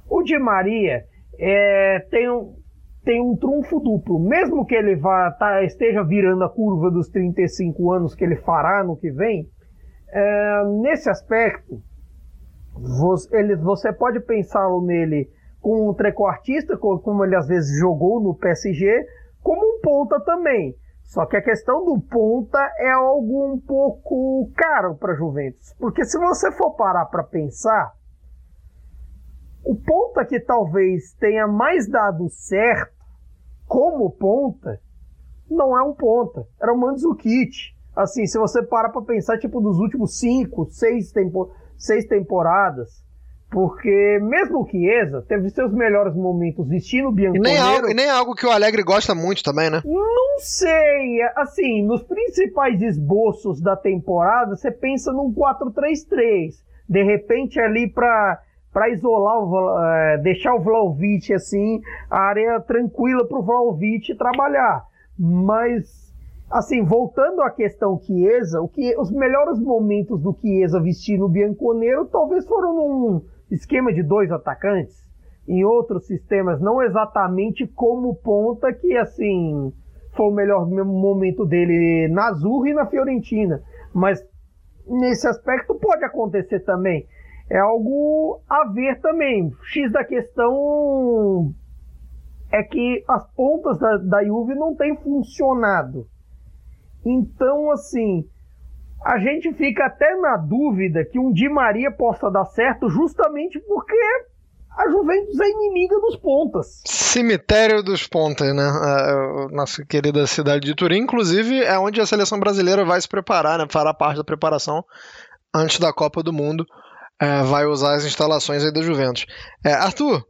O Di Maria é, tem, um, tem um trunfo duplo. Mesmo que ele vá, tá, esteja virando a curva dos 35 anos que ele fará no que vem, é, nesse aspecto, você, ele, você pode pensá-lo nele com um trequartista, como ele às vezes jogou no PSG, como um ponta também. Só que a questão do ponta é algo um pouco caro para Juventus, porque se você for parar para pensar, o ponta que talvez tenha mais dado certo como ponta não é um ponta, era o Mandzukic. Assim, se você parar para pensar, tipo, dos últimos cinco, seis, tempo, seis temporadas, porque mesmo o Chiesa teve seus melhores momentos vestindo o Bianconero... E nem, algo, e nem algo que o Alegre gosta muito também, né? Não sei. Assim, nos principais esboços da temporada, você pensa num 4-3-3. De repente ali para para isolar, o, é, deixar o Vlaovic assim, a área tranquila para o Vlaovic trabalhar. Mas, assim, voltando à questão Chiesa, o que, os melhores momentos do Chiesa vestindo o Bianconero talvez foram num esquema de dois atacantes, em outros sistemas, não exatamente como ponta, que assim foi o melhor momento dele na Azul e na Fiorentina. Mas nesse aspecto pode acontecer também. é algo a ver também. X da questão é que as pontas da, da Juve não têm funcionado. Então, assim, a gente fica até na dúvida que um Di Maria possa dar certo justamente porque a Juventus é inimiga dos pontas. Cemitério dos pontas, né? A nossa querida cidade de Turim, inclusive, é onde a seleção brasileira vai se preparar, né? Fará parte da preparação antes da Copa do Mundo. É, vai usar as instalações aí da Juventus. É, Arthur,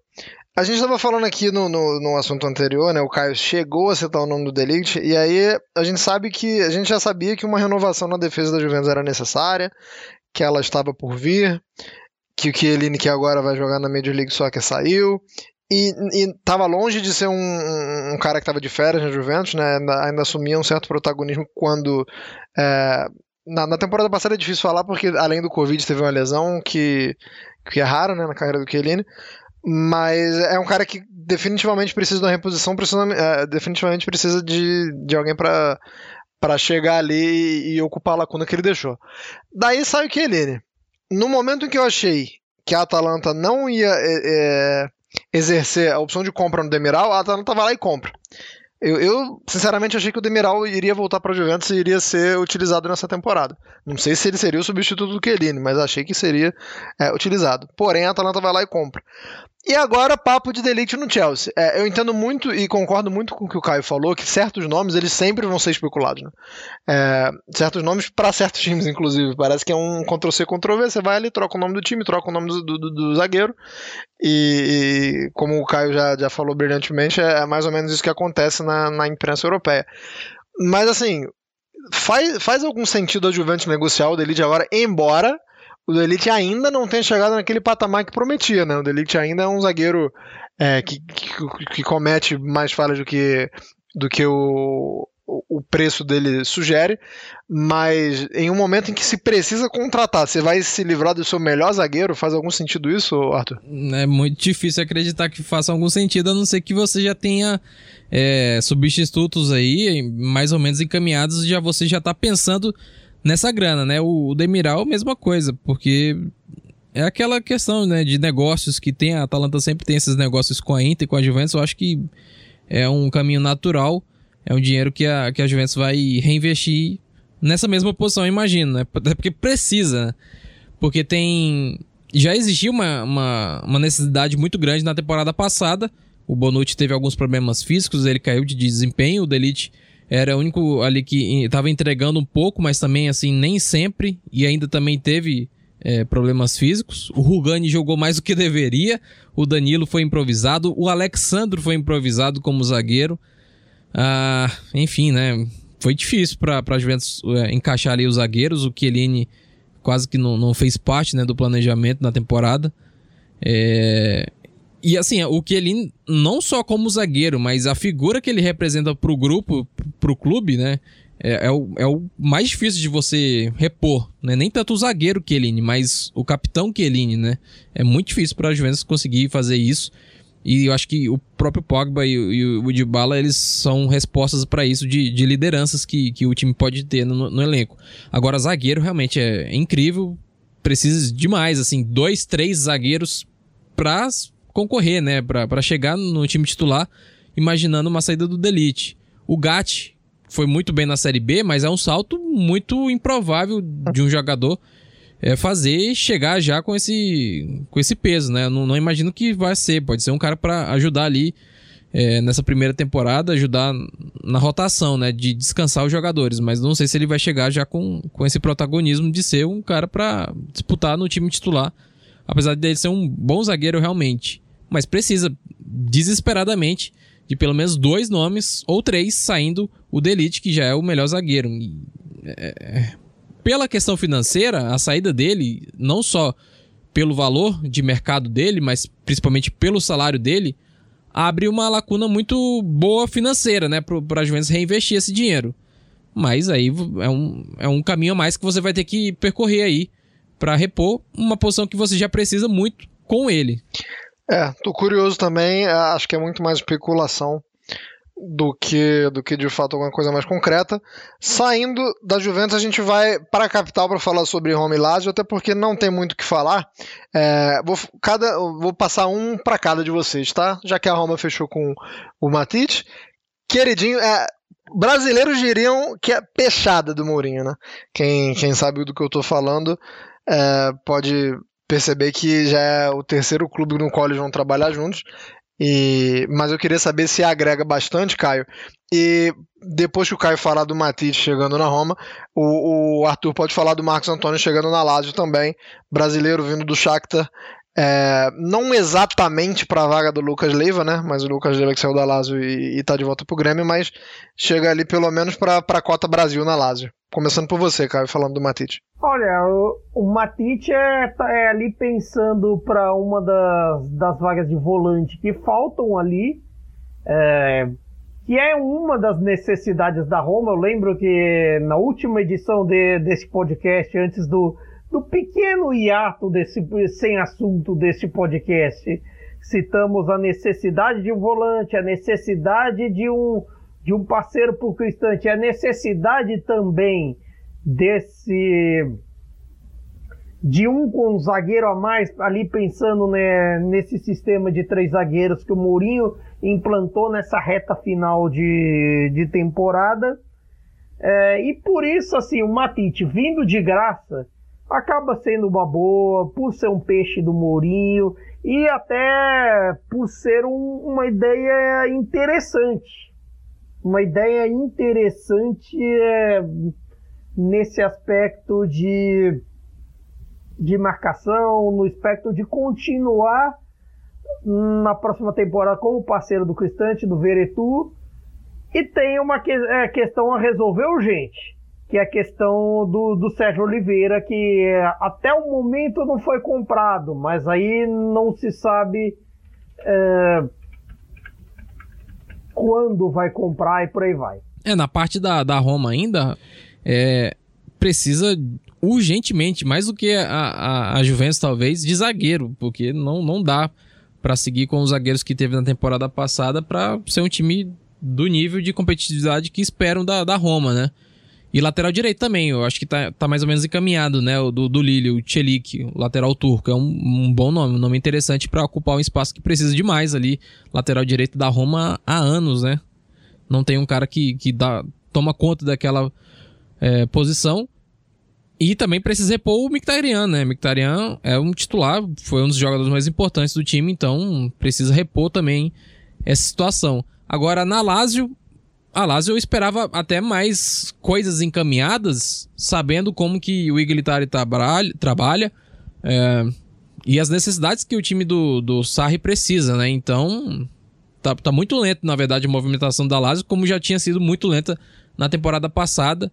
a gente estava falando aqui no, no, no, assunto anterior, né? O Caio chegou a citar o nome do Delite, e aí a gente sabe que. A gente já sabia que uma renovação na defesa da Juventus era necessária, que ela estava por vir, que o Chiellini, que agora vai jogar na Major League Soccer, saiu. E, estava longe de ser um, um cara que estava de férias na Juventus, né? Ainda, ainda, assumia um certo protagonismo quando. É, na, na, temporada passada é difícil falar, porque além do Covid teve uma lesão que, que é rara né, na carreira do Chiellini. Mas é um cara que definitivamente precisa de uma reposição, precisa, é, definitivamente precisa de, de alguém para para chegar ali e, ocupar a lacuna que ele deixou. Daí sai o Chiellini. No momento em que eu achei que a Atalanta não ia é, é, exercer a opção de compra no Demiral, a Atalanta vai lá e compra. Eu, eu, sinceramente achei que o Demiral iria voltar para a Juventus e iria ser utilizado nessa temporada. Não sei se ele seria o substituto do Chiellini, mas achei que seria é, utilizado. Porém, a Atalanta vai lá e compra. E agora, papo de delete no Chelsea. É, eu entendo muito e concordo muito com o que o Caio falou, que certos nomes eles sempre vão ser especulados. Né? É, certos nomes para certos times, inclusive. Parece que é um Ctrl-C, Ctrl-V. Você vai ali, troca o nome do time, troca o nome do, do, do zagueiro. E, e, como o Caio já, já falou brilhantemente, é, é mais ou menos isso que acontece na, na imprensa europeia. Mas assim, faz, faz algum sentido a Juventus negociar o Delite agora, embora o Delite ainda não tem chegado naquele patamar que prometia, né? O Delite ainda é um zagueiro é, que, que, que, comete mais falhas do que, do que o, o preço dele sugere, mas em um momento em que se precisa contratar, você vai se livrar do seu melhor zagueiro? Faz algum sentido isso, Arthur? É muito difícil acreditar que faça algum sentido, a não ser que você já tenha é, substitutos aí, mais ou menos encaminhados, já você já está pensando nessa grana, né? O, o Demiral, mesma coisa, porque é aquela questão, né, de negócios que tem, a Atalanta sempre tem esses negócios com a Inter e com a Juventus, eu acho que é um caminho natural, é um dinheiro que a, que a Juventus vai reinvestir nessa mesma posição, imagino, né? Até porque precisa, né? Porque tem... Já existia uma, uma, uma necessidade muito grande na temporada passada, o Bonucci teve alguns problemas físicos, ele caiu de desempenho, o Delite era o único ali que estava entregando um pouco, mas também assim nem sempre e ainda também teve é, problemas físicos. O Rugani jogou mais do que deveria. O Danilo foi improvisado. O Alexandro foi improvisado como zagueiro. Ah, enfim, né? Foi difícil para a Juventus é, encaixar ali os zagueiros. O Chiellini quase que não, não fez parte né, do planejamento na temporada. É, e assim, o ele, não só como zagueiro, mas a figura que ele representa pro grupo, pro clube, né? É, é, o, é o mais difícil de você repor, né? Nem tanto o zagueiro Chiellini, mas o capitão Chiellini, né? É muito difícil para a Juventus conseguir fazer isso. E eu acho que o próprio Pogba e, e o Dybala, eles são respostas para isso de, de, lideranças que, que o time pode ter no, no elenco. Agora, zagueiro realmente é, é incrível, precisa demais, assim, dois, três zagueiros para concorrer, né, para chegar no time titular, imaginando uma saída do Delite. O Gatti foi muito bem na Série B, mas é um salto muito improvável de um jogador é, fazer chegar já com esse, com esse peso, né? Não, não imagino que vai ser. Pode ser um cara para ajudar ali é, nessa primeira temporada, ajudar na rotação, né? De descansar os jogadores. Mas não sei se ele vai chegar já com, com esse protagonismo de ser um cara para disputar no time titular. Apesar de ele ser um bom zagueiro realmente mas precisa desesperadamente de pelo menos dois nomes ou três saindo o Delite, que já é o melhor zagueiro. E, é, é, pela questão financeira, a saída dele, não só pelo valor de mercado dele, mas principalmente pelo salário dele, abre uma lacuna muito boa financeira, né, para a Juventus reinvestir esse dinheiro. Mas aí é um, é um caminho a mais que você vai ter que percorrer aí para repor uma posição que você já precisa muito com ele. É, tô curioso também, acho que é muito mais especulação do que do que de fato alguma coisa mais concreta. Saindo da Juventus, a gente vai para a capital para falar sobre Roma e Lazio, até porque não tem muito o que falar. É, vou, cada, vou passar um para cada de vocês, tá? Já que a Roma fechou com o Matite. Queridinho, é, brasileiros diriam que é peixada do Mourinho, né? Quem, quem sabe do que eu tô falando é, pode perceber que já é o terceiro clube no qual eles vão trabalhar juntos. E, mas eu queria saber se agrega bastante, Caio. E depois que o Caio falar do Matite chegando na Roma, o, o Arthur pode falar do Marcos Antônio chegando na Lazio também, brasileiro vindo do Shakhtar. É, não exatamente para a vaga do Lucas Leiva, né? Mas o Lucas Leiva que saiu da Lazio e, está de volta pro Grêmio, mas chega ali pelo menos para a cota Brasil na Lazio. Começando por você, Caio, falando do Matite. Olha, o, o Matite é, tá, é, ali pensando para uma das, das vagas de volante que faltam ali, é, que é uma das necessidades da Roma. Eu lembro que na última edição de, desse podcast, antes do, do pequeno hiato desse, sem assunto desse podcast, citamos a necessidade de um volante, a necessidade de um, de um parceiro para o Cristante, a necessidade também desse de um com um zagueiro a mais ali pensando né, nesse sistema de três zagueiros que o Mourinho implantou nessa reta final de, de temporada. É, e por isso assim o Matite vindo de graça acaba sendo uma boa por ser um peixe do Mourinho e até por ser um, uma ideia interessante uma ideia interessante é, nesse aspecto de, de marcação, no aspecto de continuar na próxima temporada como parceiro do Cristante, do Veretu. E tem uma que, é, questão a resolver urgente, que é a questão do, do Sérgio Oliveira, que é, até o momento não foi comprado, mas aí não se sabe é, quando vai comprar e por aí vai. É, na parte da, da Roma ainda, é, precisa urgentemente, mais do que a, a, a Juventus talvez, de zagueiro, porque não, não dá para seguir com os zagueiros que teve na temporada passada para ser um time do nível de competitividade que esperam da, da Roma, né? E lateral direito também, eu acho que tá, tá mais ou menos encaminhado, né? O do, do Lille, o Chelik, o lateral turco. É um, um bom nome, um nome interessante para ocupar um espaço que precisa demais ali. Lateral direito da Roma há anos, né? Não tem um cara que, que dá, toma conta daquela é, posição. E também precisa repor o Mictarian, né? Mictarian é um titular, foi um dos jogadores mais importantes do time, então precisa repor também essa situação. Agora, na Lazio, a Lazio eu esperava até mais coisas encaminhadas, sabendo como que o Iglitari trabalha, é, e as necessidades que o time do, do Sarri precisa, né? Então, tá, tá muito lento, na verdade, a movimentação da Lazio, como já tinha sido muito lenta na temporada passada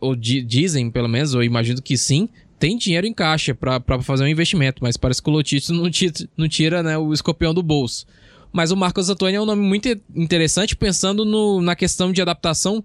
ou dizem, pelo menos, eu imagino que sim, tem dinheiro em caixa para fazer um investimento, mas parece que o Lotito não tira, não tira né, o escorpião do bolso. Mas o Marcos Antônio é um nome muito interessante, pensando no, na questão de adaptação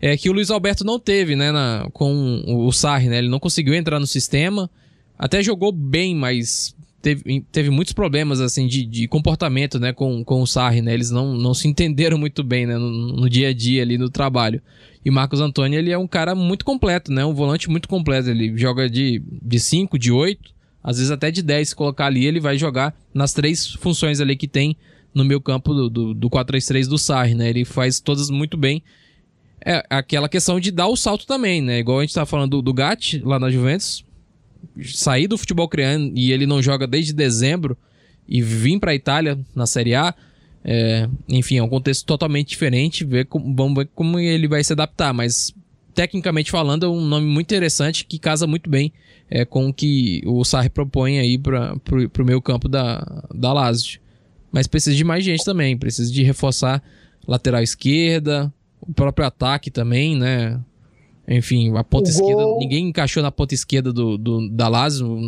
é, que o Luiz Alberto não teve né, na, com o Sarri. Né? Ele não conseguiu entrar no sistema, até jogou bem, mas teve, teve muitos problemas assim de, de comportamento né, com, com o Sarri. Né? Eles não, não se entenderam muito bem né, no, no dia a dia ali no trabalho. E Marcos Antônio, ele é um cara muito completo, né? Um volante muito completo. Ele joga de 5, de 8, às vezes até de 10. Se colocar ali, ele vai jogar nas três funções ali que tem no meu campo do, do, do 4-3-3 do Sarri, né? Ele faz todas muito bem. É aquela questão de dar o salto também, né? Igual a gente tá falando do, do Gatti lá na Juventus. Sair do futebol criando e ele não joga desde dezembro e vir para a Itália na Série A é, enfim, é um contexto totalmente diferente. Ver como, vamos ver como ele vai se adaptar. Mas, tecnicamente falando, é um nome muito interessante que casa muito bem é, com o que o Sarri propõe aí para o meio campo da, da Lazio. Mas precisa de mais gente também. Precisa de reforçar lateral esquerda, o próprio ataque também, né? Enfim, a ponta esquerda, ninguém encaixou na ponta esquerda do, do, da Lazio.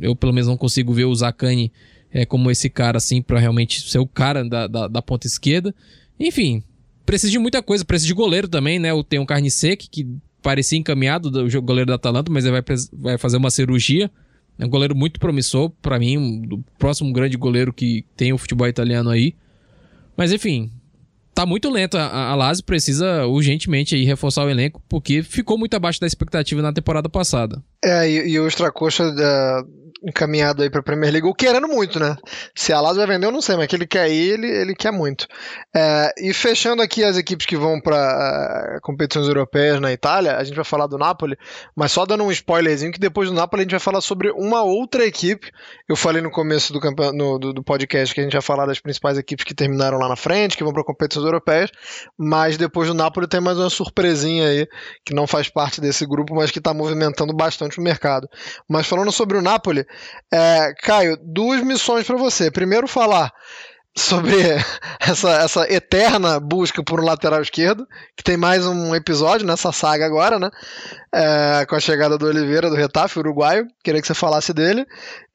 Eu, pelo menos, não consigo ver o Zacani é, como esse cara, assim, para realmente ser o cara da, da, da, ponta esquerda. Enfim, precisa de muita coisa. Precisa de goleiro também, né? Tem um Carniceque, que parecia encaminhado, do goleiro da Atalanta, mas ele vai, vai fazer uma cirurgia. É um goleiro muito promissor, para mim, o próximo grande goleiro que tem o futebol italiano aí. Mas enfim, tá muito lento. A, a Lazio precisa urgentemente aí reforçar o elenco, porque ficou muito abaixo da expectativa na temporada passada. É, e, e o Extracoxa da, encaminhado aí para a Premier League, o querendo muito, né? Se a Lazio vai vender, eu não sei, mas que ele quer ir, ele, ele quer muito. É, e fechando aqui as equipes que vão para uh, competições europeias na Itália, a gente vai falar do Napoli, mas só dando um spoilerzinho que depois do Napoli a gente vai falar sobre uma outra equipe. Eu falei no começo do, no, do, do podcast que a gente vai falar das principais equipes que terminaram lá na frente, que vão para competições europeias, mas depois do Napoli tem mais uma surpresinha aí, que não faz parte desse grupo, mas que está movimentando bastante o mercado. Mas falando sobre o Napoli, é, Caio, duas missões para você. Primeiro, falar sobre essa, essa eterna busca por um lateral esquerdo, que tem mais um episódio nessa saga agora, né? É, com a chegada do Oliveira, do Retafe, uruguaio. Queria que você falasse dele.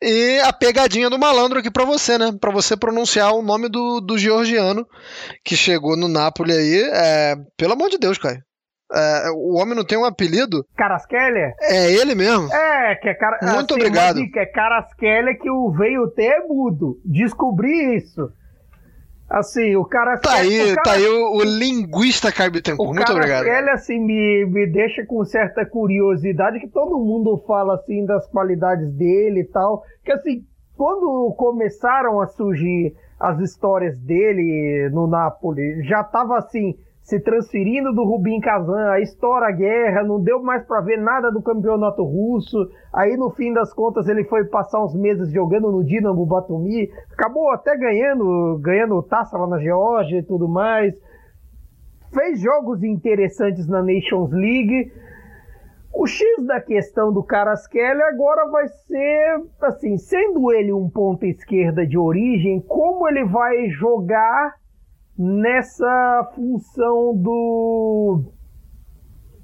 E a pegadinha do malandro aqui para você, né? Para você pronunciar o nome do, do georgiano que chegou no Napoli aí. É, pelo amor de Deus, Caio. É, o homem não tem um apelido? Caraskeller? É ele mesmo? É, que é cara. Muito assim, obrigado. Que é Caraskeller que o veio ter é mudo. Descobri isso. Assim, o cara. Tá aí, cara, tá aí o, o linguista Carbitencourt. Muito obrigado. Ele, assim, me, me deixa com certa curiosidade que todo mundo fala, assim, das qualidades dele e tal. Que, assim, quando começaram a surgir as histórias dele no Napoli, já tava, assim, se transferindo do Rubim Kazan, aí estoura a guerra, não deu mais para ver nada do campeonato russo. Aí no fim das contas ele foi passar uns meses jogando no Dinamo Batumi, acabou até ganhando, ganhando taça lá na Geórgia e tudo mais. Fez jogos interessantes na Nations League. O X da questão do Caraskelly agora vai ser, assim, sendo ele um ponta esquerda de origem, como ele vai jogar nessa função do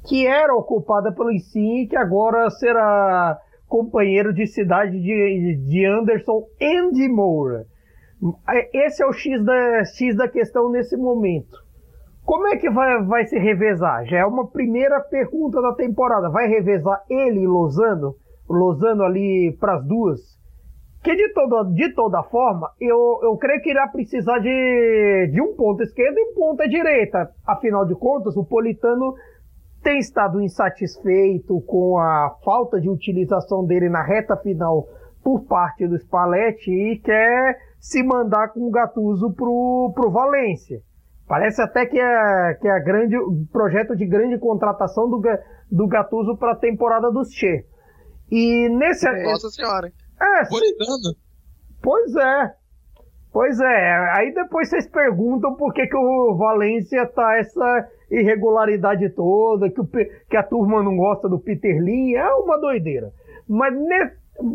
que era ocupada pelo Insigne, que agora será companheiro de cidade de, de Anderson Andy Moura. Esse é o X da, X da questão nesse momento. Como é que vai, vai se revezar? Já é uma primeira pergunta da temporada. Vai revezar ele e Lozano? Lozano ali para as duas? Que de, todo, de toda forma, eu, eu creio que irá precisar de, de um ponto esquerdo e um ponto à direita. Afinal de contas, o Politano tem estado insatisfeito com a falta de utilização dele na reta final por parte do Spalletti e quer se mandar com o Gattuso pro, pro Valência. Parece até que é, que é grande, projeto de grande contratação do, do Gattuso para a temporada dos Che. E nesse... Nossa senhora? É. Pois é. Pois é. Aí depois vocês perguntam por que, que o Valência tá essa irregularidade toda, que, o, que a turma não gosta do Peter Lin. É uma doideira. Mas ne,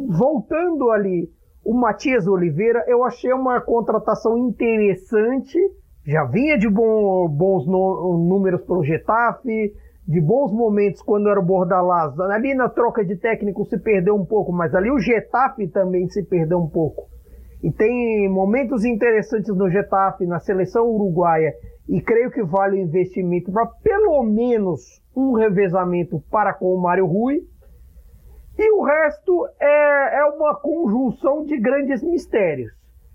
voltando ali, o Matias Oliveira, eu achei uma contratação interessante. Já vinha de bom, bons no, números pelo Getafe, de bons momentos quando era o Bordalás. Ali na troca de técnico se perdeu um pouco, mas ali o Getafe também se perdeu um pouco. E tem momentos interessantes no Getafe, na seleção uruguaia, e creio que vale o investimento para pelo menos um revezamento para com o Mário Rui. E o resto é, é uma conjunção de grandes mistérios.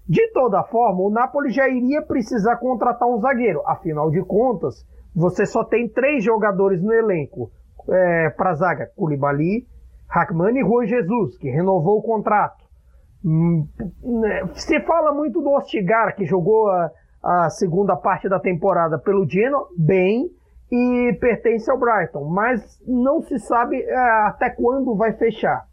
De toda forma, o Napoli já iria precisar contratar um zagueiro. Afinal de contas, você só tem três jogadores no elenco é, para zaga: Koulibaly, Hackman e Juan Jesus, que renovou o contrato. Hum, né, se fala muito do Ostigar, que jogou a, a segunda parte da temporada pelo Genoa, bem, e pertence ao Brighton, mas não se sabe é, até quando vai fechar.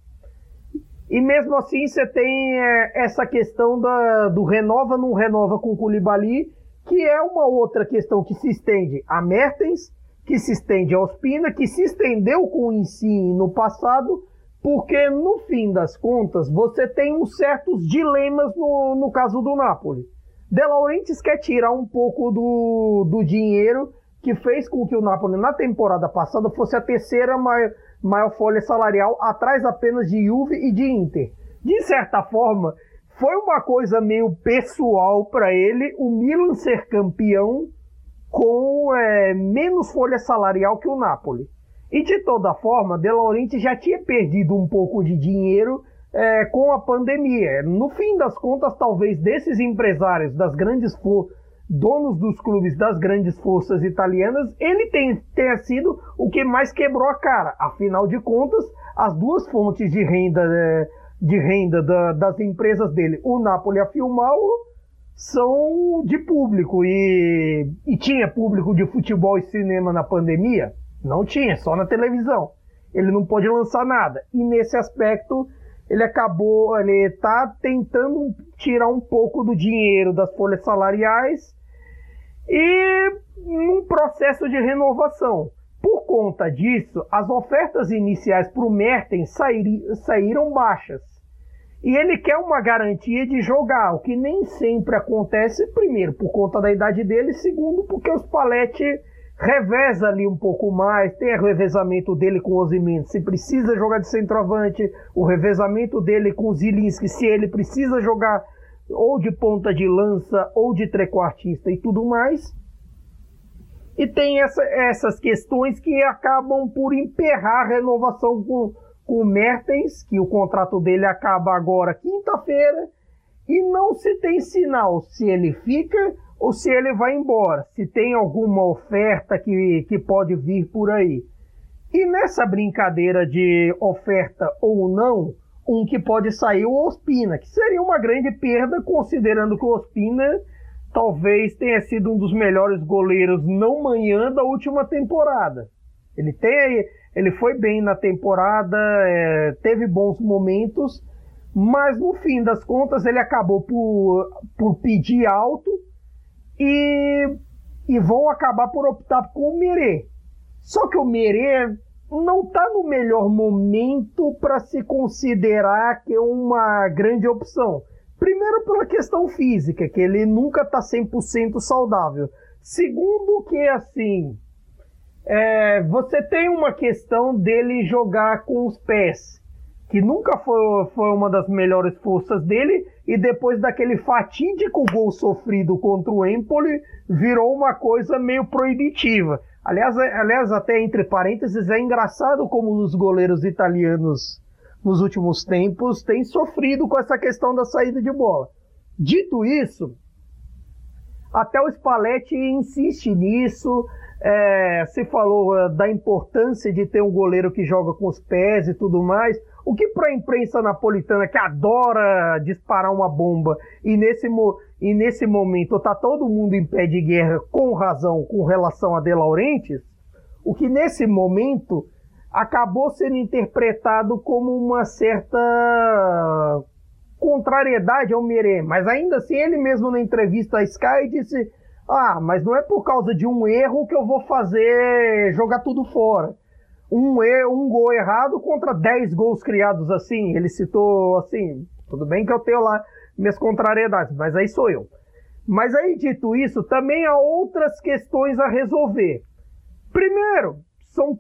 E mesmo assim você tem é, essa questão da, do renova, não renova com o Koulibaly que é uma outra questão que se estende a Mertens, que se estende a Ospina, que se estendeu com o Insigne no passado, porque no fim das contas você tem uns certos dilemas no, no caso do Napoli. De Laurentiis quer tirar um pouco do, do dinheiro que fez com que o Napoli na temporada passada fosse a terceira maior, maior folha salarial, atrás apenas de Juve e de Inter. De certa forma, foi uma coisa meio pessoal para ele o Milan ser campeão com é, menos folha salarial que o Napoli. E de toda forma, De Laurentiis já tinha perdido um pouco de dinheiro é, com a pandemia. No fim das contas, talvez desses empresários das grandes donos dos clubes das grandes forças italianas, ele tem, tenha sido o que mais quebrou a cara. Afinal de contas, as duas fontes de renda, é, de renda da, das empresas dele, o Napoli e a Fiumauro, são de público. E, e tinha público de futebol e cinema na pandemia? Não tinha, só na televisão. Ele não pode lançar nada. E nesse aspecto, ele acabou, ele está tentando tirar um pouco do dinheiro das folhas salariais e num processo de renovação. Por conta disso, as ofertas iniciais para o Mertens saíram baixas. E ele quer uma garantia de jogar, o que nem sempre acontece, primeiro, por conta da idade dele, segundo, porque os Paletti reveza ali um pouco mais, tem o revezamento dele com o Ozyman, se precisa jogar de centroavante, o revezamento dele com o Zilinski, se ele precisa jogar ou de ponta de lança ou de trequartista e tudo mais. E tem essa, essas questões que acabam por emperrar a renovação com, com o Mertens, que o contrato dele acaba agora quinta-feira, e não se tem sinal se ele fica ou se ele vai embora, se tem alguma oferta que, que pode vir por aí. E nessa brincadeira de oferta ou não, um que pode sair o Ospina, que seria uma grande perda, considerando que o Ospina talvez tenha sido um dos melhores goleiros não manhã da última temporada. Ele tem, ele foi bem na temporada, é, teve bons momentos, mas no fim das contas ele acabou por, por pedir alto e, e vão acabar por optar com o Merê. Só que o Merê não está no melhor momento para se considerar que é uma grande opção. Primeiro, pela questão física, que ele nunca está 100% saudável. Segundo, que assim, é, você tem uma questão dele jogar com os pés, que nunca foi, foi uma das melhores forças dele, e depois daquele fatídico gol sofrido contra o Empoli, virou uma coisa meio proibitiva. Aliás, é, aliás, até entre parênteses, é engraçado como os goleiros italianos nos últimos tempos têm sofrido com essa questão da saída de bola. Dito isso, até o Spalletti insiste nisso. É, se falou é, da importância de ter um goleiro que joga com os pés e tudo mais. O que para a imprensa napolitana que adora disparar uma bomba e nesse, e nesse momento tá todo mundo em pé de guerra com razão com relação a De Laurentiis, o que nesse momento acabou sendo interpretado como uma certa contrariedade ao Merê, mas ainda assim ele mesmo na entrevista à Sky disse: "Ah, mas não é por causa de um erro que eu vou fazer jogar tudo fora" um, um gol errado contra 10 gols criados assim. Ele citou assim, tudo bem que eu tenho lá minhas contrariedades, mas aí sou eu. Mas aí, dito isso, também há outras questões a resolver. Primeiro, são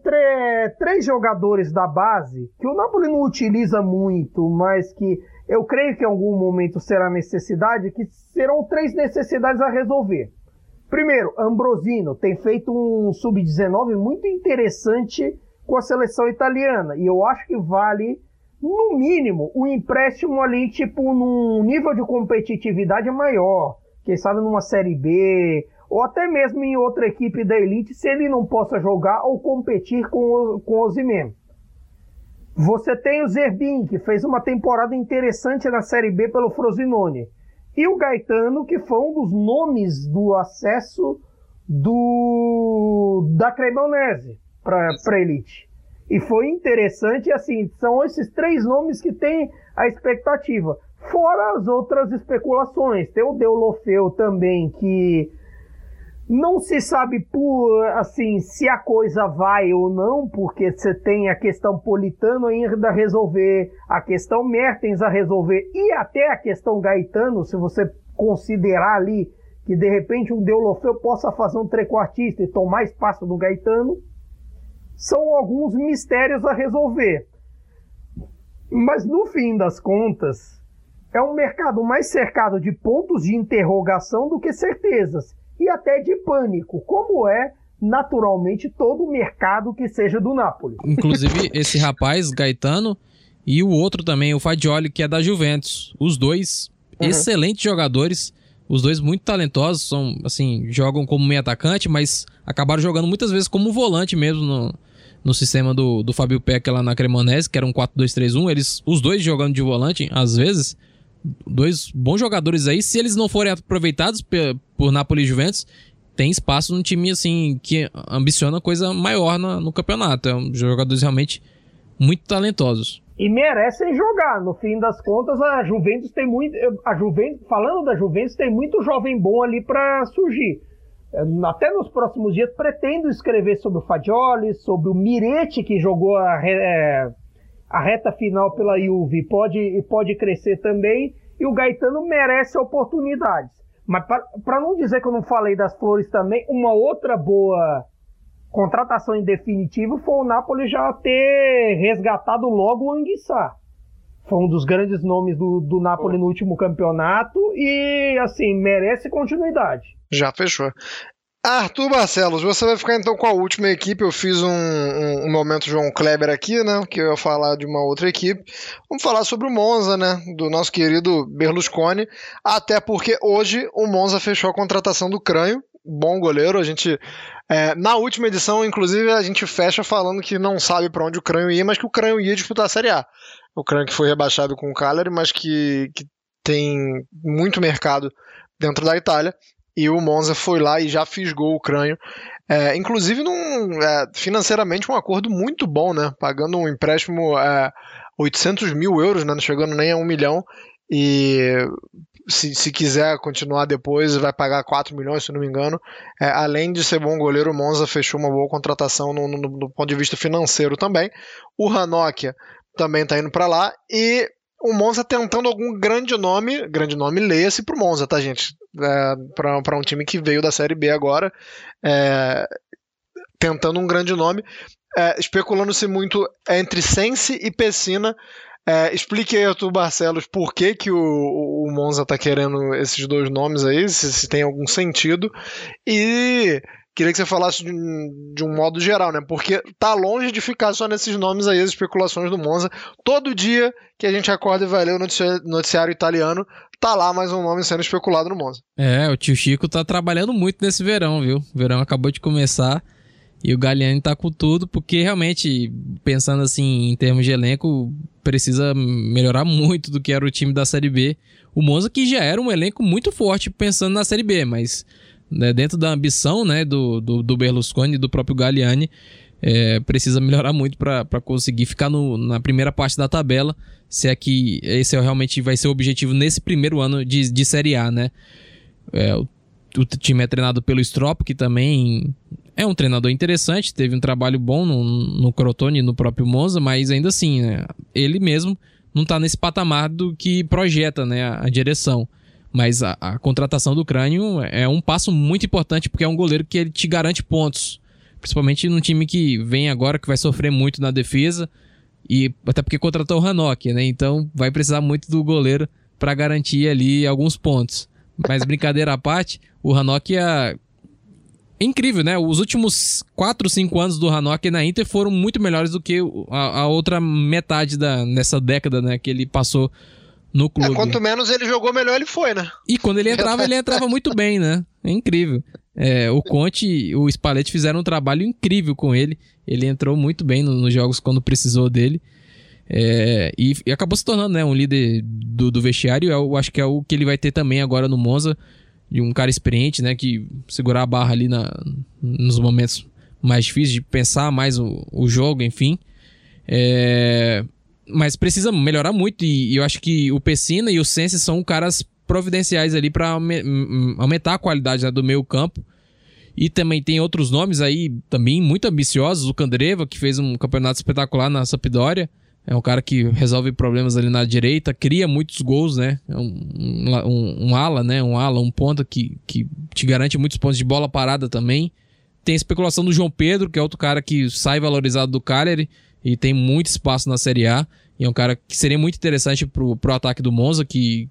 três jogadores da base que o Napoli não utiliza muito, mas que eu creio que em algum momento será necessidade, que serão três necessidades a resolver. Primeiro, Ambrosino tem feito um sub-19 muito interessante com a seleção italiana. E eu acho que vale, no mínimo, um empréstimo ali, tipo, num nível de competitividade maior. Quem sabe numa Série B, ou até mesmo em outra equipe da elite, se ele não possa jogar ou competir com o, com o Zimeno. Você tem o Zerbin, que fez uma temporada interessante na Série B pelo Frosinone. E o Gaetano, que foi um dos nomes do acesso do da Cremonese para a elite. E foi interessante, assim, são esses três nomes que têm a expectativa. Fora as outras especulações. Tem o Deulofeu também, que não se sabe por assim se a coisa vai ou não, porque você tem a questão Politano ainda a resolver, a questão Mertens a resolver e até a questão Gaetano, se você considerar ali que de repente um Deulofeu possa fazer um trequartista e tomar espaço do Gaetano são alguns mistérios a resolver. Mas no fim das contas, é um mercado mais cercado de pontos de interrogação do que certezas e até de pânico, como é naturalmente todo mercado que seja do Napoli. Inclusive esse rapaz Gaetano e o outro também, o Fagioli, que é da Juventus. Os dois uhum. excelentes jogadores, Os dois muito talentosos, são assim, jogam como meio atacante, mas acabaram jogando muitas vezes como volante mesmo no, no sistema do, do Fábio Peck lá na Cremonese, que era um 4-2-3-1. Eles, os dois jogando de volante, às vezes, dois bons jogadores aí. Se eles não forem aproveitados por, Napoli e Juventus, tem espaço num time assim que ambiciona coisa maior no, no campeonato. É um jogadores realmente muito talentosos e merecem jogar. No fim das contas, a Juventus tem muito. A Juventus, falando da Juventus, tem muito jovem bom ali para surgir. É, até nos próximos dias pretendo escrever sobre o Fagioli, sobre o Mirete que jogou a, é, a reta final pela Juve, pode pode crescer também. E o Gaetano merece oportunidades. Mas para não dizer que eu não falei das flores também, uma outra boa contratação em definitivo foi o Napoli já ter resgatado logo o Anguissá. Foi um dos grandes nomes do, do Napoli no último campeonato e, assim, merece continuidade. Já fechou. Arthur Barcelos, você vai ficar então com a última equipe. Eu fiz um, um, um, momento João Kleber aqui, né? Que eu ia falar de uma outra equipe. Vamos falar sobre o Monza, né? Do nosso querido Berlusconi. Até porque hoje o Monza fechou a contratação do Cranho, bom goleiro. A gente é, na última edição, inclusive, a gente fecha falando que não sabe para onde o Crânio ia, mas que o Crânio ia disputar a Série A. O Crânio que foi rebaixado com o Cagliari, mas que, que tem muito mercado dentro da Itália. E o Monza foi lá e já fisgou o Crânio. É, inclusive, num, é, financeiramente, um acordo muito bom, né? Pagando um empréstimo é, 800 mil euros, né? não chegando nem a um milhão. E se, se quiser continuar depois, vai pagar 4 milhões, se não me engano. É, além de ser bom goleiro, o Monza fechou uma boa contratação no, no, no ponto de vista financeiro também. O Hanok também está indo para lá. E o Monza tentando algum grande nome, grande nome leia-se pro Monza, tá, gente? É, para um time que veio da Série B agora, é, tentando um grande nome, é, especulando-se muito entre Sense e Pessina é, explique aí, Arthur Barcelos, por que, que o, o Monza está querendo esses dois nomes aí, se, se, tem algum sentido. E queria que você falasse de, de, um modo geral, né? Porque tá longe de ficar só nesses nomes aí, as especulações do Monza. Todo dia que a gente acorda e vai ler o noticiário, noticiário italiano, tá lá mais um nome sendo especulado no Monza. É, o tio Chico tá trabalhando muito nesse verão, viu? O verão acabou de começar. E o Galliani tá com tudo, porque realmente, pensando assim em termos de elenco, precisa melhorar muito do que era o time da Série B. O Monza que já era um elenco muito forte pensando na Série B, mas né, dentro da ambição né, do, do, do Berlusconi e do próprio Galliani, é, precisa melhorar muito para conseguir ficar no, na primeira parte da tabela, se é que esse é realmente vai ser o objetivo nesse primeiro ano de, de Série A, né? É, o, o time é treinado pelo Strop, que também é um treinador interessante, teve um trabalho bom no, no Crotone e no próprio Monza, mas ainda assim, né, ele mesmo não está nesse patamar do que projeta né, a, a direção. Mas a, a, contratação do Crânio é um passo muito importante porque é um goleiro que ele te garante pontos. Principalmente num time que vem agora, que vai sofrer muito na defesa. E até porque contratou o Hanok, né? Então vai precisar muito do goleiro para garantir ali alguns pontos. Mas brincadeira à parte, o Hanok é é incrível, né? Os últimos 4, 5 anos do Hanok na Inter foram muito melhores do que a, a outra metade da, nessa década, né? Que ele passou no é, clube. É, quanto menos ele jogou, melhor ele foi, né? E quando ele entrava, ele entrava muito bem, né? É incrível. É, o Conte e o Spalletti fizeram um trabalho incrível com ele. Ele entrou muito bem nos no jogos quando precisou dele. É, e, e, acabou se tornando né, um líder do, do vestiário. Eu acho que é o que ele vai ter também agora no Monza de um cara experiente, né, que segurar a barra ali na, nos momentos mais difíceis de pensar mais o, o jogo, enfim. É, mas precisa melhorar muito e, e, eu acho que o Pessina e o Sense são caras providenciais ali para aumentar a qualidade né, do meio campo. E também tem outros nomes aí também muito ambiciosos, o Candreva, que fez um campeonato espetacular na Sampdoria. É um cara que resolve problemas ali na direita, cria muitos gols, né? É um, um, um, ala, né? Um ala, um ponta que, que te garante muitos pontos de bola parada também. Tem a especulação do João Pedro, que é outro cara que sai valorizado do Cagliari e tem muito espaço na Série A. E é um cara que seria muito interessante pro, pro ataque do Monza, que,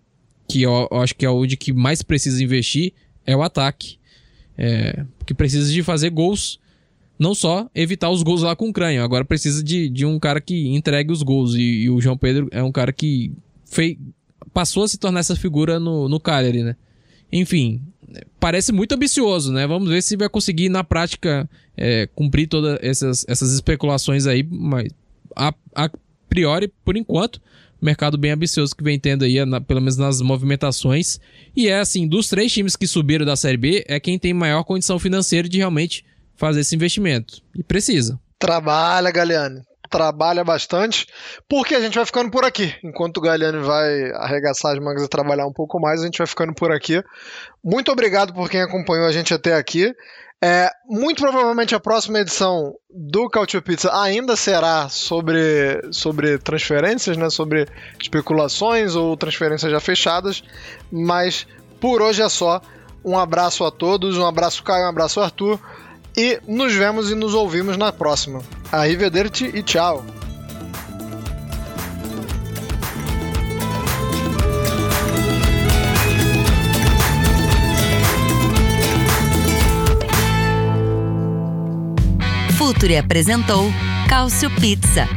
que eu, eu acho que é onde que mais precisa investir, é o ataque. É, que precisa de fazer gols não só evitar os gols lá com o Crânio, agora precisa de, de um cara que entregue os gols. E, e o João Pedro é um cara que fez, passou a se tornar essa figura no, no Cagliari, né? Enfim, parece muito ambicioso, né? Vamos ver se vai conseguir na prática é, cumprir todas essas, essas especulações aí, mas a, a priori, por enquanto, mercado bem ambicioso que vem tendo aí, na, pelo menos nas movimentações. E é assim, dos três times que subiram da Série B, é quem tem maior condição financeira de realmente fazer esse investimento. E precisa. Trabalha, Galeane. Trabalha bastante, porque a gente vai ficando por aqui. Enquanto o Galeane vai arregaçar as mangas e trabalhar um pouco mais, a gente vai ficando por aqui. Muito obrigado por quem acompanhou a gente até aqui. É, muito provavelmente a próxima edição do Cautio Pizza ainda será sobre, sobre transferências, né? sobre especulações ou transferências já fechadas, mas por hoje é só. Um abraço a todos, um abraço Caio, um abraço Arthur e nos vemos e nos ouvimos na próxima. Arrivederci e tchau! Futuri apresentou Cálcio Pizza.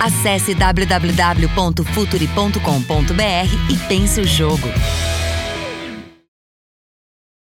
Acesse www.futuri.com.br e pense o jogo.